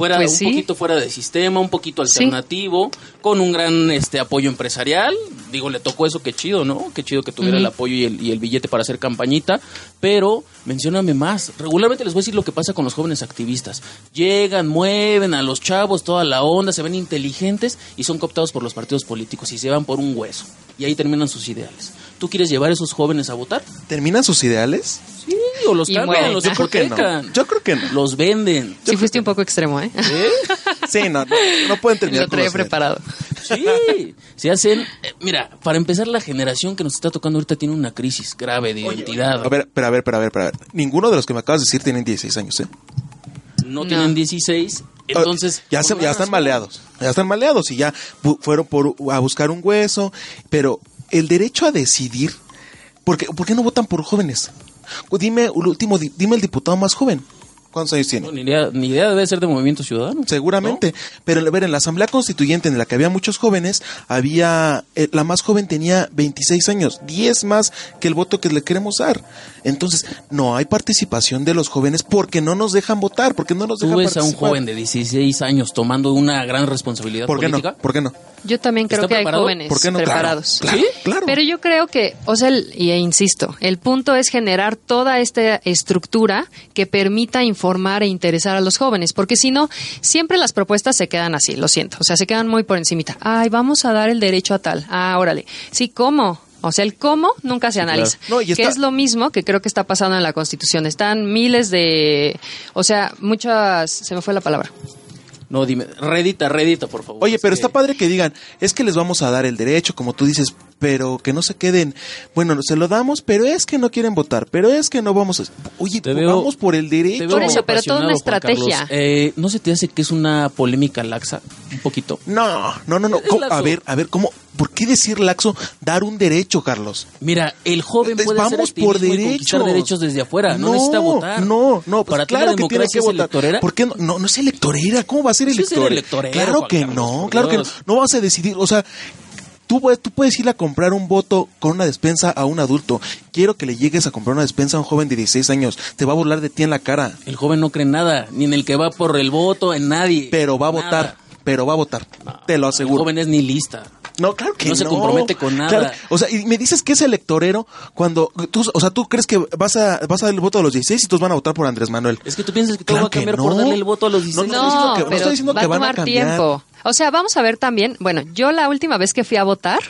fuera Pues un sí. poquito fuera de sistema, un poquito alternativo, con un gran este apoyo empresarial. Digo, le tocó eso, qué chido, ¿no? Qué chido que tuviera el apoyo y el, y el billete para hacer campañita. Pero, mencióname más. Regularmente les voy a decir lo que pasa con los jóvenes activistas. Llegan, mueven a los chavos, toda la onda, se ven inteligentes y son cooptados por los partidos políticos y se van por un hueso. Y ahí terminan sus ideales. ¿Tú quieres llevar a esos jóvenes a votar? ¿Terminan sus ideales? Sí, o los Y cambian, mueren. los Yo creo que no. hipotecan. Yo creo que no. Los venden. Sí, fuiste un poco extremo, ¿eh? Sí, no, no, no pueden terminar Lo traía preparado. Sí, se hacen. eh, mira, para empezar, la generación que nos está tocando ahorita tiene una crisis grave de identidad. A ver, pero a ver, pero a ver, pero a ver. Ninguno de los que me acabas de decir tienen 16 años, ¿eh? no, tienen 16, entonces. ya, se- están maleados. Ya están maleados y ya fueron por, a buscar un hueso. Pero el derecho a decidir. ¿Por qué, por qué no votan por jóvenes? Dime, el último, di- dime el diputado más joven. ¿Cuántos años tiene? No, ni, idea, ni idea debe ser de Movimiento Ciudadano. Seguramente. Pero a ver, en la Asamblea Constituyente en la que había muchos jóvenes, había, eh, la más joven tenía 26 años, 10 más que el voto que le queremos dar. Entonces, no hay participación de los jóvenes porque no nos dejan votar, porque no nos Tú dejan ves a un joven de 16 años tomando una gran responsabilidad ¿Por qué no? ¿Por qué no? Yo también creo ¿Está que hay jóvenes ¿Por qué no? Claro, preparados. claro, ¿Sí? claro. Pero yo creo que, o sea, el- y e insisto, el punto es generar toda esta estructura que permita informar e interesar a los jóvenes, porque si no, siempre las propuestas se quedan así, lo siento, o sea, se quedan muy por encimita. Ay, vamos a dar el derecho a tal. Ah, órale. Sí, ¿cómo? O sea, el cómo nunca se analiza. claro. No, y Que es lo mismo que creo que está pasando en la Constitución. Están miles de, o sea, muchas, se me fue la palabra. No, dime, redita, redita, por favor. Oye, Es pero que- está padre que digan, es que les vamos a dar el derecho, como tú dices, pero que no se queden, bueno, se lo damos, pero es que no quieren votar, pero es que no vamos a... Oye, Te veo- vamos por el Te derecho. veo Por eso, pero toda una estrategia. Eh, ¿No se te hace que es una polémica laxa? Un poquito. No, no, no, no. A ver, a ver, ¿cómo? ¿Por qué decir laxo dar un derecho, Carlos? Mira, el joven puede vamos por activismo y derechos. desde afuera, no, necesita votar. No, no, pues Para claro la que tiene que votar. electorera. ¿Por qué no? No, no es electorera. ¿Cómo va a ser ser electorera? Claro que Carlos, no, por claro que no. No vas a decidir, o sea, tú, puedes- tú puedes ir a comprar un voto con una despensa a un adulto. Quiero que le llegues a comprar una despensa a un joven de 16 años. Te va a burlar de ti en la cara. El joven no cree en nada, ni en el que va por el voto, en nadie. Pero va a Nada. votar. Pero va a votar. Te lo El aseguro. joven es ni lista. No, claro que No no. se compromete con nada. Claro, o sea, y me dices que es electorero cuando tú, o sea, tú crees que vas a vas a dar el voto a los 16 y todos van a votar por Andrés Manuel. Es que tú piensas que todo Claro va a cambiar que por no. darle el voto a los 16. No, estoy diciendo No, que- no pero estoy diciendo va que a van a tomar cambiar. tiempo. O sea, vamos a ver también. Bueno, yo la última vez que fui a votar,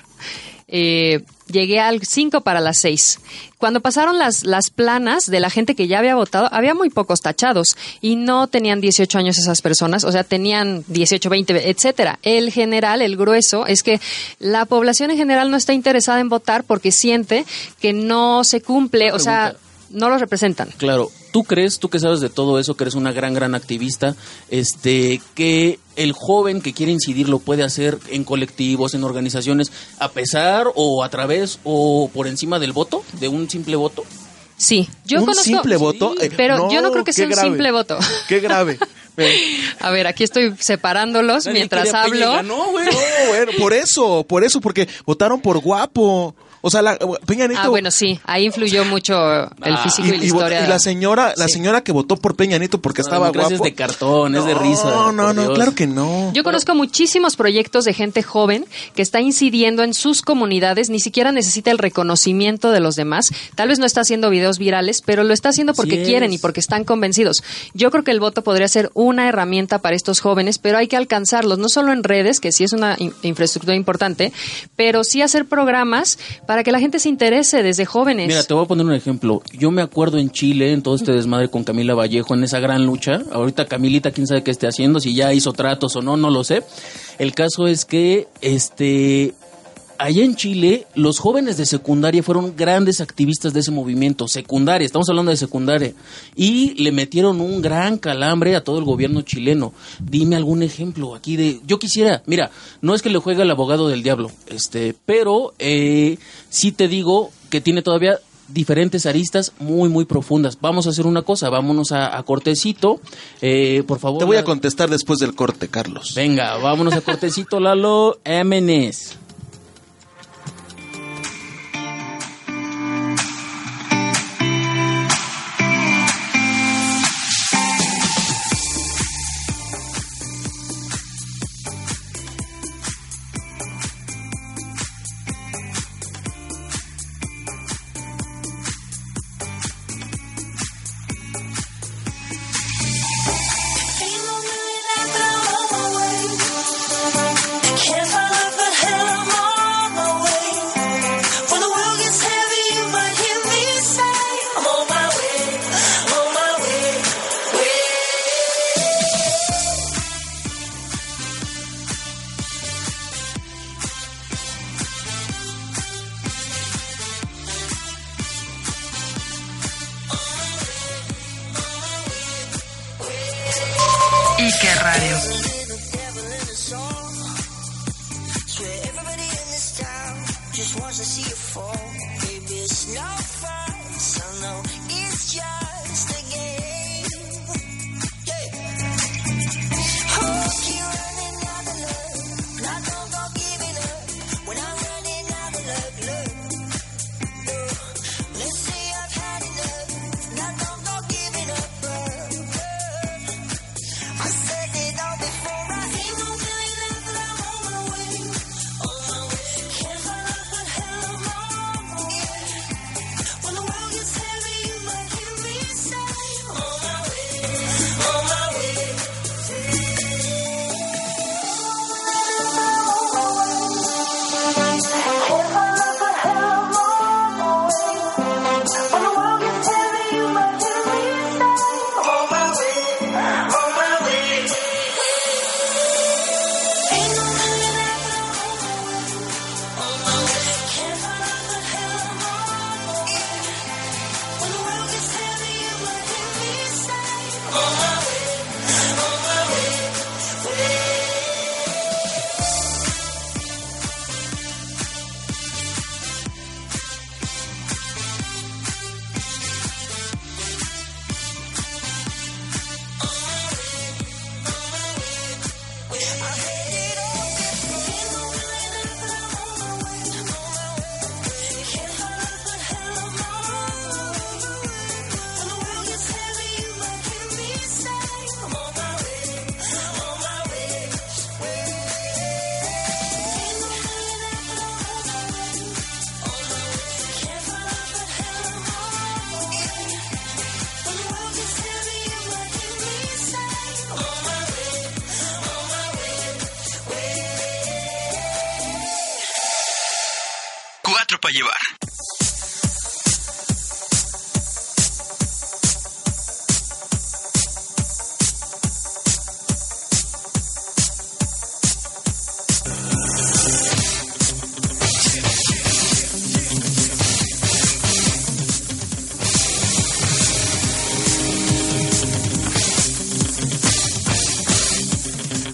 eh, llegué al 5 para las 6. Cuando pasaron las, las planas de la gente que ya había votado, había muy pocos tachados y no tenían 18 años esas personas, o sea, tenían 18, 20, etcétera. El general, el grueso, es que la población en general no está interesada en votar porque siente que no se cumple, o sea, no los representan. Claro, ¿tú crees, tú que sabes de todo eso, que eres una gran, gran activista, este, que el joven que quiere incidir lo puede hacer en colectivos, en organizaciones, a pesar o a través o por encima del voto, de un simple voto? Sí, yo un conozco. simple voto. Sí, Eh, pero yo no creo que sea un grave. simple voto. Qué grave. Pero- A ver, aquí estoy separándolos Nadie mientras hablo. ganó, güey. No, bueno, por eso, por eso, porque votaron por guapo. O sea, la, Peña Nieto. Ah, bueno, sí, ahí influyó mucho el Ah, físico y, la y, vo- historia. y la señora, la Sí. señora que votó por Peña Nieto porque La estaba guapo. es de cartón, es de risa. No, no, no, claro que no. Yo conozco muchísimos proyectos de gente joven que está incidiendo en sus comunidades, ni siquiera necesita el reconocimiento de los demás. Tal vez no está haciendo videos virales, pero lo está haciendo porque quieren y porque están convencidos. Yo creo que el voto podría ser una herramienta para estos jóvenes, pero hay que alcanzarlos, no solo en redes, que sí es una in- infraestructura importante, pero sí hacer programas para que la gente se interese desde jóvenes. Mira, te voy a poner un ejemplo. Yo me acuerdo en Chile, en todo este desmadre con Camila Vallejo, en esa gran lucha. Ahorita Camilita, quién sabe qué esté haciendo, si ya hizo tratos o no, no lo sé. El caso es que, este, allá en Chile, los jóvenes de secundaria fueron grandes activistas de ese movimiento. Secundaria, estamos hablando de secundaria. Y le metieron un gran calambre a todo el gobierno chileno. Dime algún ejemplo aquí de. Yo quisiera, mira, no es que le juegue al abogado del diablo, este, pero eh, sí te digo que tiene todavía diferentes aristas muy muy profundas. Vamos a hacer una cosa, vámonos a, a cortecito, eh, por favor. Te voy a contestar después del corte, Carlos. Venga, vámonos a cortecito, Lalo MNS.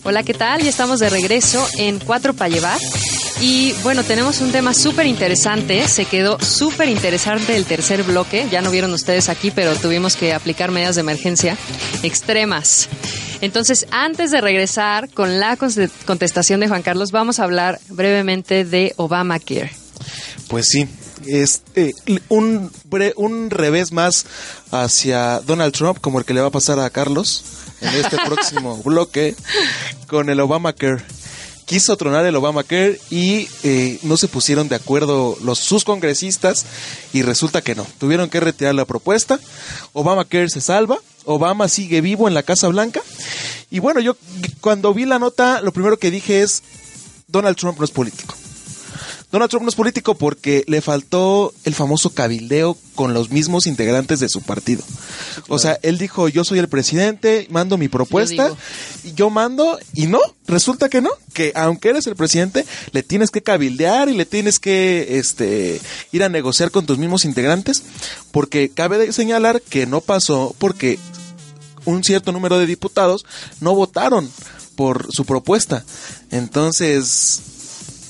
Hola, ¿qué tal? Ya estamos de regreso en Cuatro para llevar. Y bueno, tenemos un tema súper interesante. Se quedó súper interesante el tercer bloque. Ya no vieron ustedes aquí, pero tuvimos que aplicar medidas de emergencia extremas. Entonces, antes de regresar con la conte- contestación de Juan Carlos, vamos a hablar brevemente de Obamacare. Pues sí, es eh, un, un revés más hacia Donald Trump, como el que le va a pasar a Carlos en este próximo bloque con el Obamacare. Quiso tronar el Obamacare y eh, no se pusieron de acuerdo los sus congresistas y resulta que no. Tuvieron que retirar la propuesta. Obamacare se salva. Obama sigue vivo en la Casa Blanca. Y bueno, yo cuando vi la nota, lo primero que dije es, Donald Trump no es político. Donald Trump no es político porque le faltó el famoso cabildeo con los mismos integrantes de su partido. O sea, él dijo, yo soy el presidente, mando mi propuesta, y yo mando, y no, resulta que no, que aunque eres el presidente, le tienes que cabildear y le tienes que este, ir a negociar con tus mismos integrantes, porque cabe señalar que no pasó porque un cierto número de diputados no votaron por su propuesta. Entonces,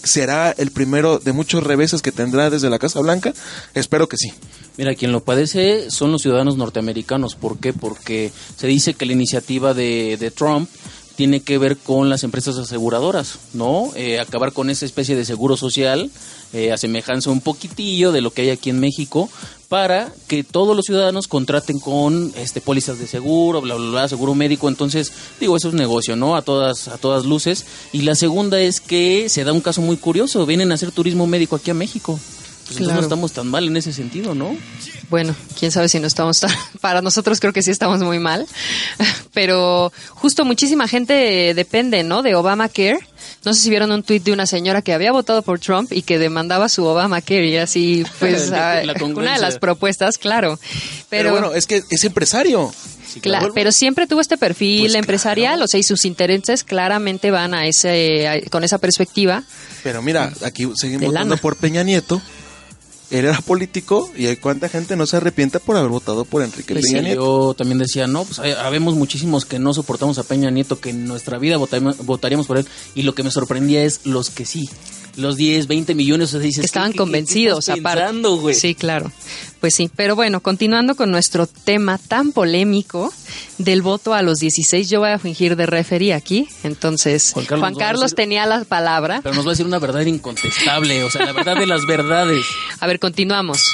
¿será el primero de muchos reveses que tendrá desde la Casa Blanca? Espero que sí. Mira, quien lo padece son los ciudadanos norteamericanos. ¿Por qué? Porque se dice que la iniciativa de, de Trump tiene que ver con las empresas aseguradoras, ¿no? Eh, acabar con esa especie de seguro social, eh, a semejanza un poquitillo de lo que hay aquí en México, para que todos los ciudadanos contraten con este pólizas de seguro, bla bla bla, seguro médico. Entonces, digo, eso es negocio, ¿no? A todas a todas luces. Y la segunda es que se da un caso muy curioso, vienen a hacer turismo médico aquí a México. Pues Claro. no estamos tan mal en ese sentido, ¿no? Bueno, quién sabe si no estamos tan... Para nosotros creo que sí estamos muy mal. Pero justo muchísima gente depende, ¿no? De Obamacare. No sé si vieron un tuit de una señora que había votado por Trump y que demandaba su Obamacare y así, pues, La- ah, la una de las propuestas, claro. Pero, Pero, bueno, es que es empresario. Cla- pero siempre tuvo este perfil Pues empresarial, o sea, y sus intereses claramente van a ese, a- con esa perspectiva. Pero mira, aquí seguimos votando por Peña Nieto él era político y hay cuánta gente no se arrepiente por haber votado por Enrique Pues Peña sí, Nieto. yo también decía, no, pues hay- habemos muchísimos que no soportamos a Peña Nieto, que en nuestra vida votaríamos por él. Y lo que me sorprendía es los que sí. Los 10, 20 millones, o sea, dices, estaban ¿qué- qué- qué convencidos aparte. pensando, güey? Sí, claro. Pues sí, pero bueno, continuando con nuestro tema tan polémico del voto a los 16, yo voy a fingir de referí aquí. Entonces, Juan Juan Carlos, Carlos, a decir- tenía la palabra. Pero nos va a decir una verdad incontestable, o sea, la verdad de las verdades. A ver, continuamos.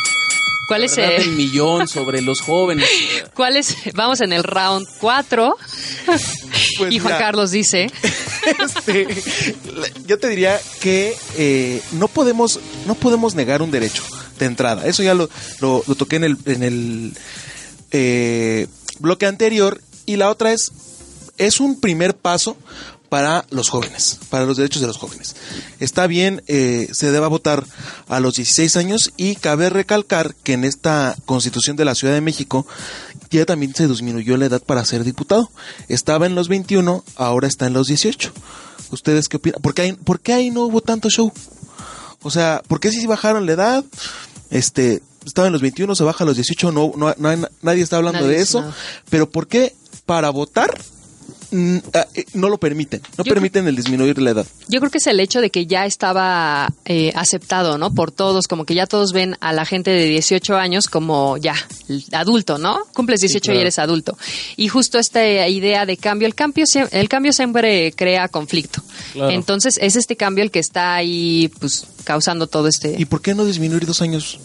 ¿Cuál es el- del millón sobre los jóvenes. ¿Cuál es? Vamos en el round 4. Pues y Juan mira, Carlos dice, este, yo te diría que eh, no podemos no podemos negar un derecho de entrada. Eso ya lo, lo, lo toqué en el, en el eh, bloque anterior. Y la otra es, es un primer paso para los jóvenes, para los derechos de los jóvenes. Está bien, eh, se deba votar a los 16 años y cabe recalcar que en esta constitución de la Ciudad de México ya también se disminuyó la edad para ser diputado. Estaba en los 21, ahora está en los 18. ¿Ustedes qué opinan? ¿Por qué ahí, por qué ahí no hubo tanto show? O sea, ¿por qué si bajaron la edad? Este, estaba en los 21, se baja a los 18, no, no, no hay- nadie está hablando Nadie de eso. nada. Pero ¿por qué para votar no lo permiten? No Yo permiten el disminuir la edad. Yo creo que es el hecho de que ya estaba eh, aceptado, ¿no? Por todos, como que ya todos ven a la gente de 18 años como ya adulto, ¿no? Cumples 18 claro. y eres adulto. Y justo esta idea de cambio, el cambio, el cambio siempre crea conflicto. Claro. Entonces es este cambio el que está ahí, pues, causando todo este. ¿Y por qué no disminuir dos años?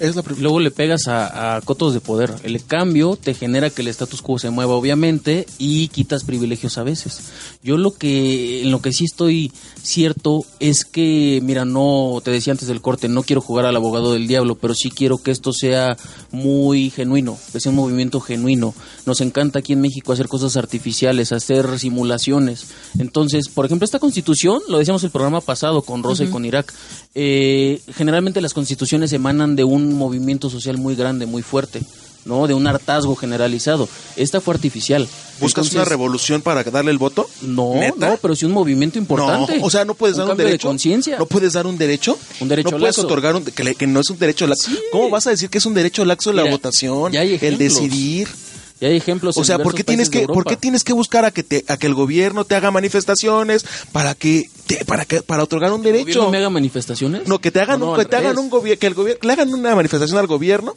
Es la. Luego le pegas a, a cotos de poder. El cambio te genera que el status quo se mueva, obviamente, y quitas privilegios a veces. Yo lo que, en lo que sí estoy cierto es que, mira, no, te decía antes del corte, no quiero jugar al abogado del diablo, pero sí quiero que esto sea muy genuino, que sea un movimiento genuino. Nos encanta aquí en México hacer cosas artificiales, hacer simulaciones. Entonces, por ejemplo, esta constitución, lo decíamos el programa pasado con Rosa y con Irak, eh, generalmente las constituciones emanan de un movimiento social muy grande, muy fuerte, ¿no? De un hartazgo generalizado. Esta fue artificial. ¿Buscas Entonces, una revolución para darle el voto? No, ¿Neta? no, pero sí un movimiento importante. No, o sea, no puedes dar un derecho. de conciencia. No puedes dar un derecho. Un derecho No puedes laxo. otorgar un, que, que no es un derecho laxo. ¿Cómo vas a decir que es un derecho laxo la Mira, votación? ya hay el decidir. Y hay ejemplos. O en sea, ¿por diversos qué tienes que, por qué tienes que buscar a que te, a que el gobierno te haga manifestaciones para que, te- para que, para otorgar un ¿El derecho? me haga manifestaciones? No, que te hagan No, un, no, que te hagan un gobierno, que el gobierno, le hagan una manifestación al gobierno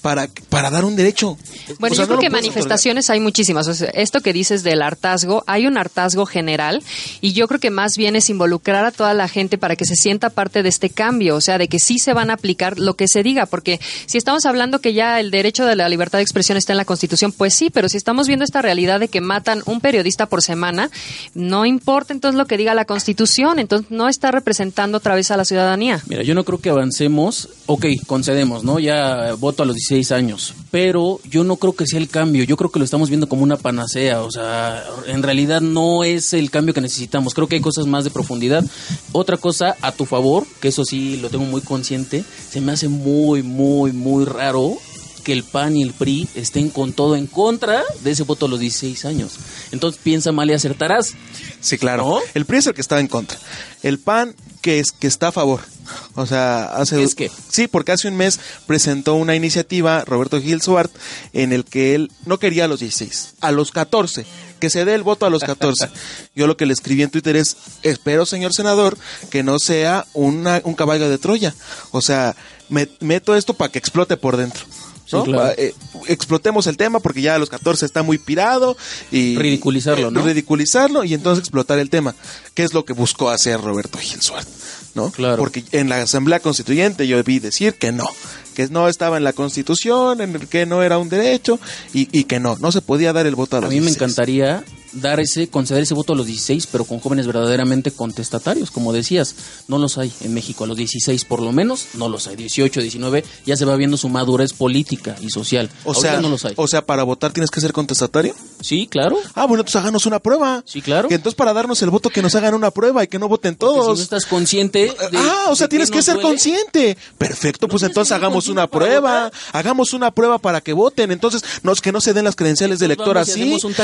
para, para dar un derecho. Bueno, O sea, yo creo no que manifestaciones hay muchísimas. O sea, esto que dices del hartazgo, hay un hartazgo general y yo creo que más bien es involucrar a toda la gente para que se sienta parte de este cambio, o sea, de que sí se van a aplicar lo que se diga, porque si estamos hablando que ya el derecho de la libertad de expresión está en la Constitución, pues sí, pero si estamos viendo esta realidad de que matan un periodista por semana, no importa entonces lo que diga la Constitución, entonces no está representando otra vez a la ciudadanía. Mira, yo no creo que avancemos. Ok, concedemos, ¿no? Ya voto a los 16 años. Pero yo no creo que sea el cambio. Yo creo que lo estamos viendo como una panacea. O sea, en realidad no es el cambio que necesitamos. Creo que hay cosas más de profundidad. Otra cosa a tu favor, que eso sí lo tengo muy consciente, se me hace muy, muy, muy raro que el PAN y el PRI estén con todo en contra de ese voto a los 16 años. Entonces piensa mal y acertarás. Sí, claro. El PRI es el que estaba en contra. El PAN que es que está a favor. O sea, hace ¿Es que? Sí, porque hace un mes presentó una iniciativa Roberto Gil Suart en el que él no quería a los 16, a los 14, que se dé el voto a los 14. Yo lo que le escribí en Twitter es, espero, señor senador, que no sea una- un caballo de Troya. O sea, me- meto esto para que explote por dentro. ¿No? Sí, claro. Pa- eh, explotemos el tema porque ya a los 14 está muy pirado y Ridiculizarlo, eh, ¿no? ridiculizarlo y entonces explotar el tema, que es lo que buscó hacer Roberto Gil Suárez, ¿no? Claro. Porque en la Asamblea Constituyente yo vi decir que no, que no estaba en la Constitución, en el que no era un derecho y, y que no, no se podía dar el voto a A los mí me 16. encantaría dar ese, conceder ese voto a los 16, pero con jóvenes verdaderamente contestatarios, como decías. No los hay en México, a los 16 por lo menos, no los hay. 18, 19, ya se va viendo su madurez política y social. O Ahorita sea, no los hay. o sea, para votar tienes que ser contestatario. Sí, claro. Ah, bueno, entonces háganos una prueba. Sí, claro. Que entonces para darnos el voto que nos hagan una prueba y que no voten Porque todos. Si no estás consciente. de- ah, o sea, de tienes que ser duele. consciente. Perfecto, pues entonces hagamos una prueba. votar. Hagamos una prueba para que voten. Entonces, no es que no se den las credenciales de Nos elector así. un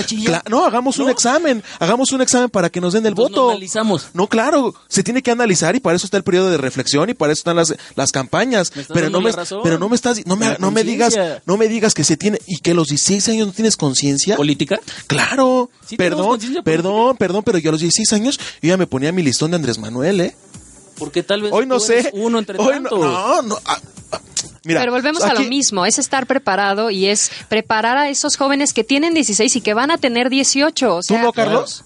no, hagamos hagamos un examen, hagamos un examen para que nos den el Entonces, voto. no analizamos. No, claro, se tiene que analizar y para eso está el periodo de reflexión y para eso están las, las campañas. Me Pero no me, razón. pero no me estás, no me, no me digas, no me digas que se tiene y que a los 16 años no tienes conciencia. ¿Política? Claro, Sí perdón, perdón, perdón, pero yo a los 16 años yo ya me ponía mi listón de Andrés Manuel, ¿eh? Porque tal vez Hoy no tú sé. uno entre Hoy no, tantos. no, no, ah, ah, mira, Pero volvemos a aquí- lo mismo, es estar preparado y es preparar a esos jóvenes que tienen 16 y que van a tener 18. O ¿Tú sea, no, Carlos?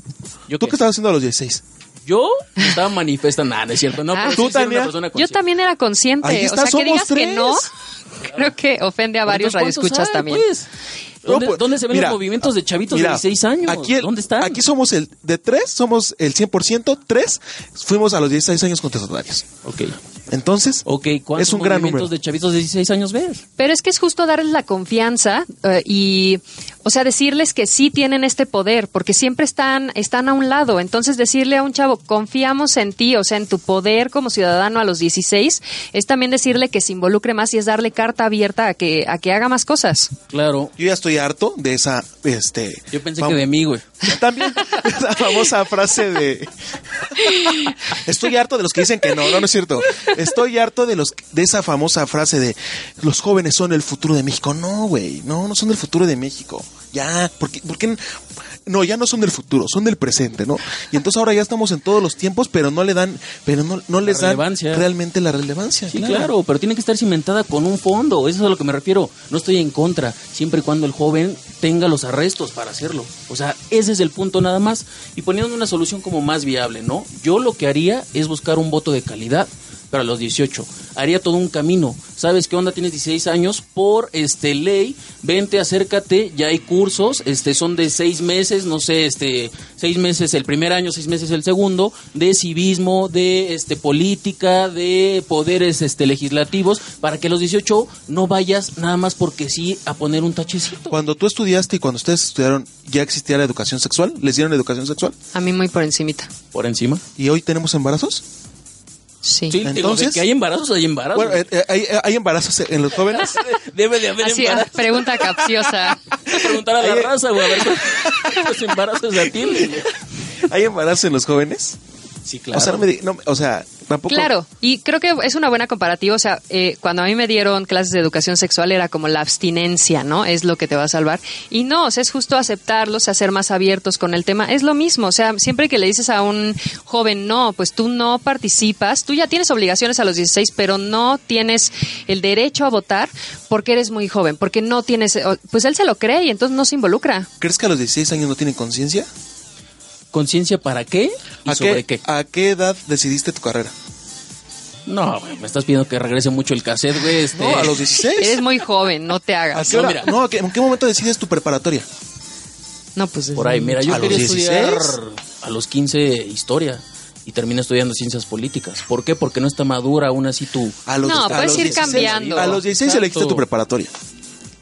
¿Yo ¿Tú qué? qué estabas haciendo a los 16? Yo estaba manifestando, nada, no es cierto. No, Ah. pero ¿Tú, sí persona yo también era consciente. Ahí o está, sea, que somos digas que tres. no, creo que ofende a varios Entonces, ¿cuántos radioescuchas hay, también. pues? ¿Dónde, No, pues, dónde se ven mira, los movimientos de chavitos Mira, de 16 años? Aquí, el- ¿Dónde están? Aquí somos el de tres, somos el 100%, tres fuimos a los 16 años contestatarios. Ok. Entonces, Ok, ¿cuántos es un gran movimientos número. de chavitos de 16 años ves? Pero es que es justo darles la confianza eh, y, o sea, decirles que sí tienen este poder, porque siempre están, están a un lado. Entonces, decirle a un chavo, confiamos en ti, o sea, en tu poder como ciudadano a los 16, es también decirle que se involucre más y es darle carta abierta a que, a que haga más cosas. Claro. Yo ya estoy harto de esa, este... Yo pensé que de mí, güey. También esa famosa frase de... Estoy harto de los que dicen que no, no, no es cierto. Estoy harto de los de esa famosa frase de los jóvenes son el futuro de México. No, güey, no, no son el futuro de México. Ya, porque, porque no, ya no son del futuro, son del presente, ¿no? Y entonces ahora ya estamos en todos los tiempos, pero no le dan, pero no, no les dan realmente la relevancia. Sí, claro. pero tiene que estar cimentada con un fondo. Eso es a lo que me refiero. No estoy en contra, siempre y cuando el joven tenga los arrestos para hacerlo. O sea, ese es el punto nada más. Y poniendo una solución como más viable, ¿no? Yo lo que haría es buscar un voto de calidad para los 18. Haría todo un camino. ¿Sabes qué onda? Tienes 16 años por este ley. Vente, acércate. Ya hay cursos. Este son de seis meses, no sé, este seis meses el primer año, seis meses el segundo, de civismo, de este política, de poderes este legislativos, para que a los 18 no vayas nada más porque sí a poner un tachecito. Cuando tú estudiaste y cuando ustedes estudiaron, ¿ya existía la educación sexual? ¿Les dieron educación sexual? A mí muy por encimita. Por encima. ¿Y hoy tenemos embarazos? Sí. Sí, digo, de Entonces- que hay embarazos, hay embarazos. Bueno, eh, eh, ¿hay, hay embarazos en los jóvenes? Debe de haber Así, embarazos. pregunta capciosa. preguntar a la raza, güey, a ver cuántos embarazos. ¿Hay embarazos en los jóvenes? Sí, claro. O sea, no me di- no, o sea, tampoco... Claro, y creo que es una buena comparativa. O sea, eh, cuando a mí me dieron clases de educación sexual era como la abstinencia, ¿no? Es lo que te va a salvar. Y no, o sea, es justo aceptarlos, hacer más abiertos con el tema. Es lo mismo, o sea, siempre que le dices a un joven, no, pues tú no participas, tú ya tienes obligaciones a los 16, pero no tienes el derecho a votar porque eres muy joven, porque no tienes, pues él se lo cree y entonces no se involucra. ¿Crees que a los 16 años no tienen conciencia? ¿Conciencia para qué? ¿Y ¿A sobre qué, qué? ¿A qué edad decidiste tu carrera? No, güey, me estás pidiendo que regrese mucho el cassette, güey. Este... No, a los 16. Eres muy joven, no te ¿A hagas. No, mira. no, ¿a qué- ¿en qué momento decides tu preparatoria? No, pues Por ahí, mira, yo ¿A los quería 16? estudiar a los 15 historia y terminé estudiando ciencias políticas. ¿Por qué? Porque no está madura aún así tú. A los, No, a puedes los ir 16, cambiando. A los 16 elegiste tu preparatoria.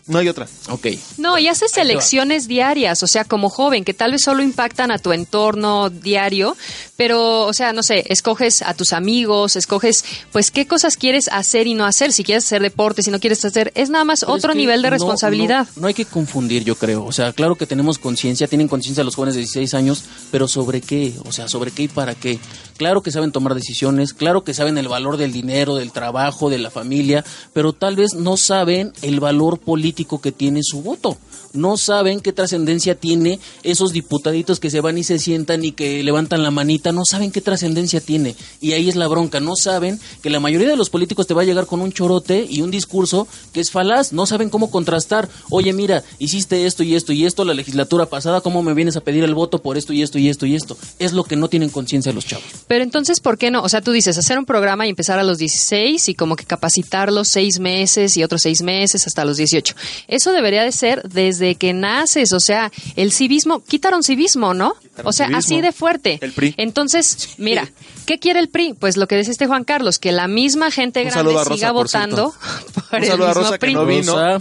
No hay otra. Ok. No, y haces elecciones diarias, o sea, como joven, que tal vez solo impactan a tu entorno diario, pero, o sea, no sé, escoges a tus amigos, escoges, pues, qué cosas quieres hacer y no hacer, si quieres hacer deporte, si no quieres hacer, es nada más Pero otro es que nivel de no- responsabilidad. No, no hay que confundir, yo creo. O sea, claro que tenemos conciencia, tienen conciencia los jóvenes de 16 años, pero ¿sobre qué? O sea, ¿sobre qué y para qué? Claro que saben tomar decisiones, claro que saben el valor del dinero, del trabajo, de la familia, pero tal vez no saben el valor político que tiene su voto. No saben qué trascendencia tiene esos diputaditos que se van y se sientan y que levantan la manita, no saben qué trascendencia tiene. Y ahí es la bronca, no saben que la mayoría de los políticos te va a llegar con un chorote y un discurso que es falaz, no saben cómo contrastar. Oye, mira, hiciste esto y esto y esto la legislatura pasada, ¿cómo me vienes a pedir el voto por esto y esto y esto y esto? Es lo que no tienen conciencia los chavos. Pero entonces, ¿por qué no? O sea, tú dices, hacer un programa y empezar a los 16 y como que capacitarlos seis meses y otros seis meses hasta los 18. Eso debería de ser desde que naces, o sea, el civismo, quitaron civismo, ¿no? o sea, civismo. así de fuerte. El PRI. Entonces, mira, ¿qué quiere el PRI? Pues lo que decía este Juan Carlos, que la misma gente Un grande saludo a Rosa, siga por votando por Un el saludo a mismo Rosa que PRI. no vino. Rosa,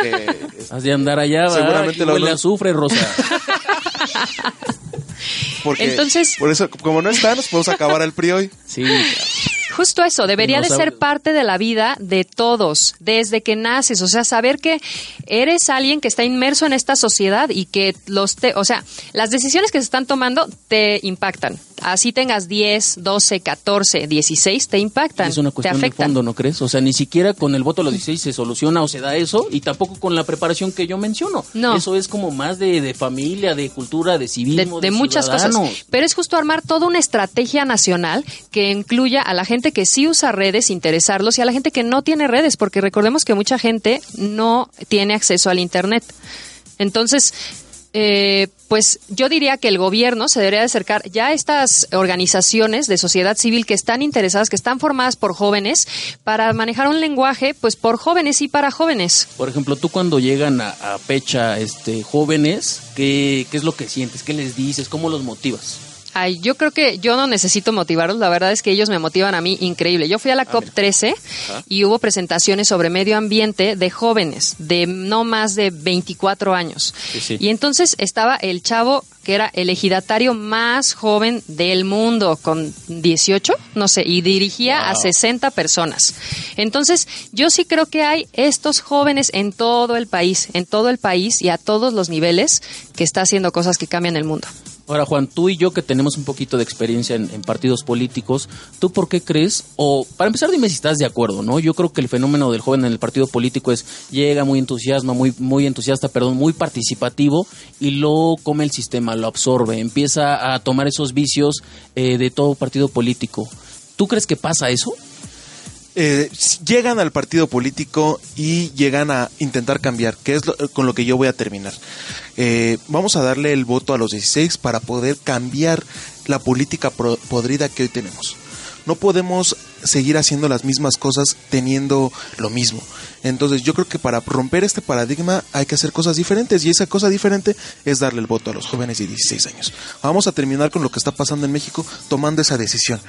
Que- has de andar allá, ¿verdad? Seguramente Aquí lo- huele a azufre, Rosa. porque, Entonces- Por eso, como no está, nos podemos acabar al PRI hoy. Sí, claro. Justo eso, debería No de sabe- ser parte de la vida de todos, desde que naces, o sea, saber que eres alguien que está inmerso en esta sociedad y que los, te, o sea, las decisiones que se están tomando te impactan. Así tengas 10, 12, 14, 16, te impactan, Es una te cuestión de fondo, ¿no crees? O sea, ni siquiera con el voto a los 16 se soluciona o se da eso, y tampoco con la preparación que yo menciono. No. Eso es como más de, de familia, de cultura, de de, civismo, de muchas ciudadanos. cosas. Pero es justo armar toda una estrategia nacional que incluya a la gente que sí usa redes, interesarlos, y a la gente que no tiene redes, porque recordemos que mucha gente no tiene acceso al Internet. Entonces, eh, pues yo diría que el gobierno se debería de acercar ya a estas organizaciones de sociedad civil que están interesadas, que están formadas por jóvenes, para manejar un lenguaje, pues por jóvenes y para jóvenes. Por ejemplo, tú cuando llegan a, a Pecha este, jóvenes, ¿qué, ¿qué es lo que sientes? ¿Qué les dices? ¿Cómo los motivas? Ay, yo creo que yo no necesito motivarlos, la verdad es que ellos me motivan a mí increíble. Yo fui a la COP 13 Ajá. y hubo presentaciones sobre medio ambiente de jóvenes, de no más de 24 años. Sí, sí. Y entonces estaba el chavo que era el ejidatario más joven del mundo, con 18, no sé, y dirigía a Wow. 60 personas. Entonces, yo sí creo que hay estos jóvenes en todo el país, en todo el país y a todos los niveles que está haciendo cosas que cambian el mundo. Ahora, Juan, tú y yo que tenemos un poquito de experiencia en, partidos políticos, ¿tú por qué crees? O para empezar, dime si estás de acuerdo, ¿no? Yo creo que el fenómeno del joven en el partido político es llega muy entusiasma, muy, muy entusiasta, perdón, muy participativo y lo come el sistema, lo absorbe, empieza a tomar esos vicios eh, de todo partido político. ¿Tú crees que pasa eso? Eh, llegan al partido político y llegan a intentar cambiar, que es lo- con lo que yo voy a terminar. Eh, vamos a darle el voto a los 16 para poder cambiar la política podrida que hoy tenemos. No podemos seguir haciendo las mismas cosas teniendo lo mismo. Entonces yo creo que para romper este paradigma hay que hacer cosas diferentes y esa cosa diferente es darle el voto a los jóvenes de 16 años. Vamos a terminar con lo que está pasando en México tomando esa decisión.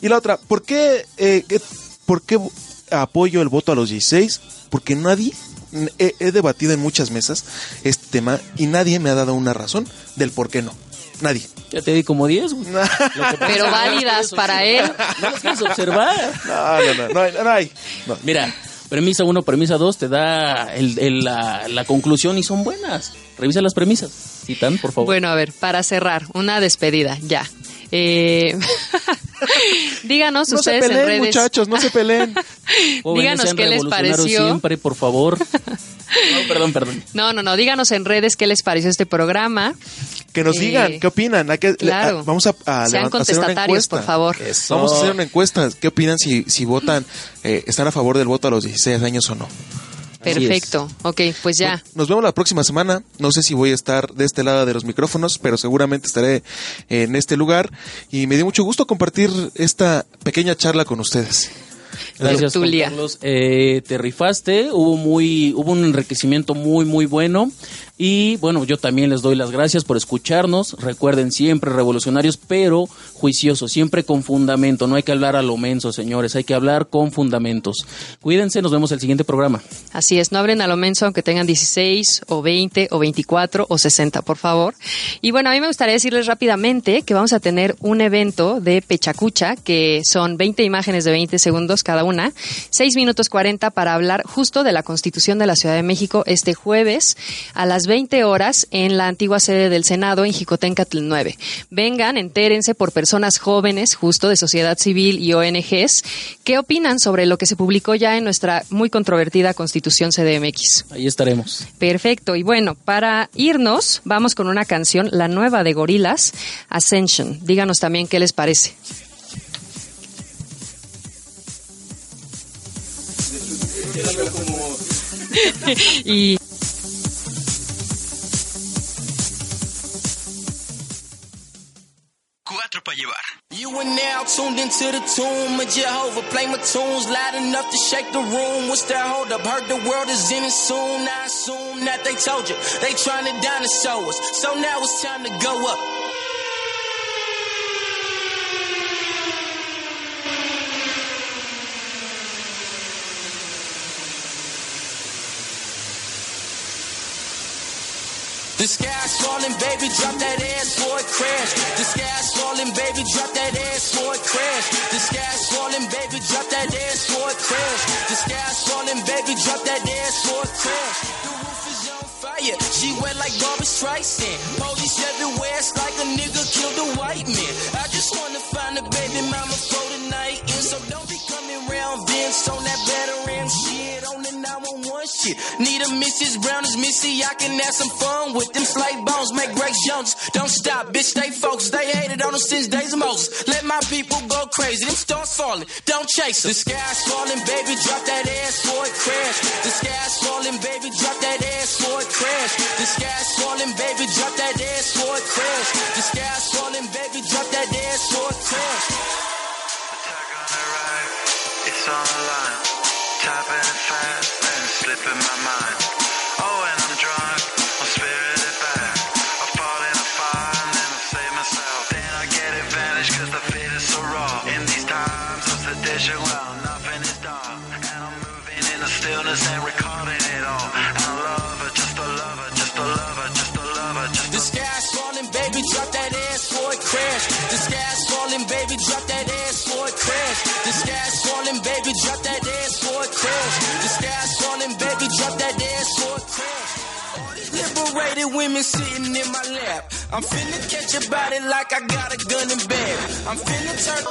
Y la otra, ¿por eh, qué- ¿por qué apoyo el voto a los 16? Porque nadie, he, he debatido en muchas mesas este tema y nadie me ha dado una razón del por qué no. Nadie. Ya te di como 10. güey. Lo que pasa es Pero válidas para él. No las quieres observar. No, no, no, no, hay- no hay. No. Mira, premisa 1, premisa 2 te da el- el- la, la conclusión y son buenas. Revisa las premisas. Citan, por favor. Bueno, a ver, para cerrar, una despedida, ya. Eh, díganos No se ustedes en peleen, redes. muchachos, no se peleen. Díganos sean qué les pareció. siempre, por favor. No, perdón, perdón. No, no, no, díganos en redes qué les pareció este programa. Que nos Eh, digan qué opinan. Hay que, claro. a- vamos a, a Sean hacer una contestatarios, encuesta. por favor. Vamos a hacer una encuesta. ¿Qué opinan si, si votan, eh, están a favor del voto a los 16 años o no? Perfecto. Ok, pues ya. Nos vemos la próxima semana. No sé si voy a estar de este lado de los micrófonos, pero seguramente estaré en este lugar. Y me dio mucho gusto compartir esta pequeña charla con ustedes. Gracias. Carlos. Eh, te rifaste, hubo muy, hubo un enriquecimiento muy, muy bueno. Y bueno, yo también les doy las gracias por escucharnos. Recuerden siempre revolucionarios, pero juiciosos, siempre con fundamento. No hay que hablar a lo menso, señores, hay que hablar con fundamentos. Cuídense, nos vemos el siguiente programa. Así es, no abren a lo menso aunque tengan 16 o 20 o 24 o 60, por favor. Y bueno, a mí me gustaría decirles rápidamente que vamos a tener un evento de Pechacucha, que son 20 imágenes de 20 segundos cada una, 6 minutos 40 para hablar justo de la Constitución de la Ciudad de México este jueves a las 20 horas en la antigua sede del Senado en Jicotencatl 9. Vengan, entérense por personas jóvenes, justo de sociedad civil y ONGs, qué opinan sobre lo que se publicó ya en nuestra muy controvertida Constitución CDMX. Ahí estaremos. Perfecto. Y bueno, para irnos, vamos con una canción, la nueva de Gorilas, Ascension. Díganos también qué les parece. y Cuatro para. You are now tuned into the tomb of Jehovah. Play my tunes loud enough to shake the room. What's that hold up? Heard the world is ending soon. I assume that they told you they trying to dinosaur us. So now it's time to go up. The sky's falling, baby, drop that ass for it crash. The sky's falling, baby, drop that ass for it crash. The sky's falling, baby, drop that ass for it crash. The sky's falling, baby, drop that ass for it crash. The roof is on fire, she wet like Barbara Streisand. Police everywhere, it's like a nigga killed a white man. I just wanna find a baby mama for the night, and so don't be coming round Vince on that veteran shit. On the 911 shit. Need a Mrs. Brown as Missy. I can have some fun with them slave bones. Make Grace Jones. Don't stop, bitch. Stay focused. They hated on us since days of Moses. Let my people go crazy. Them stars falling. Don't chase them. The sky's falling, baby. Drop that ass for it crash. The sky's falling, baby. Drop that ass for it crash. The sky's falling, baby. Drop that ass for it crash. The sky's falling, baby. Drop that ass for it crash. It's on the line, tapping it fast and slipping my mind. Oh, and I'm drunk, I'm spirited women sitting in my lap. I'm finna catch a body like I got a gun in bed. I'm finna turn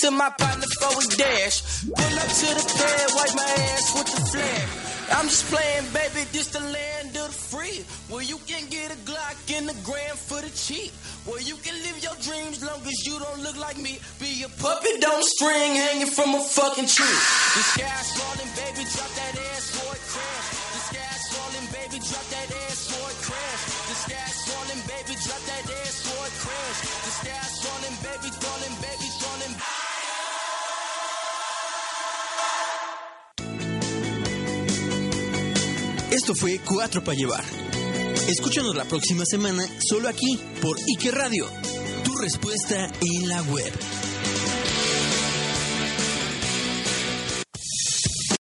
to my partner for a dash. Pull up to the pad, wipe my ass with the flag. I'm just playing, baby, this the land of the free. Where you can get a Glock in the gram for the cheap. Where you can live your dreams long as you don't look like me. Be a puppet on a string hanging from a fucking tree. The sky's falling, baby, drop that ass for it crash. For. The. Esto fue Cuatro para llevar. Escúchanos la próxima semana solo aquí por Ike Radio. Tu respuesta en la web.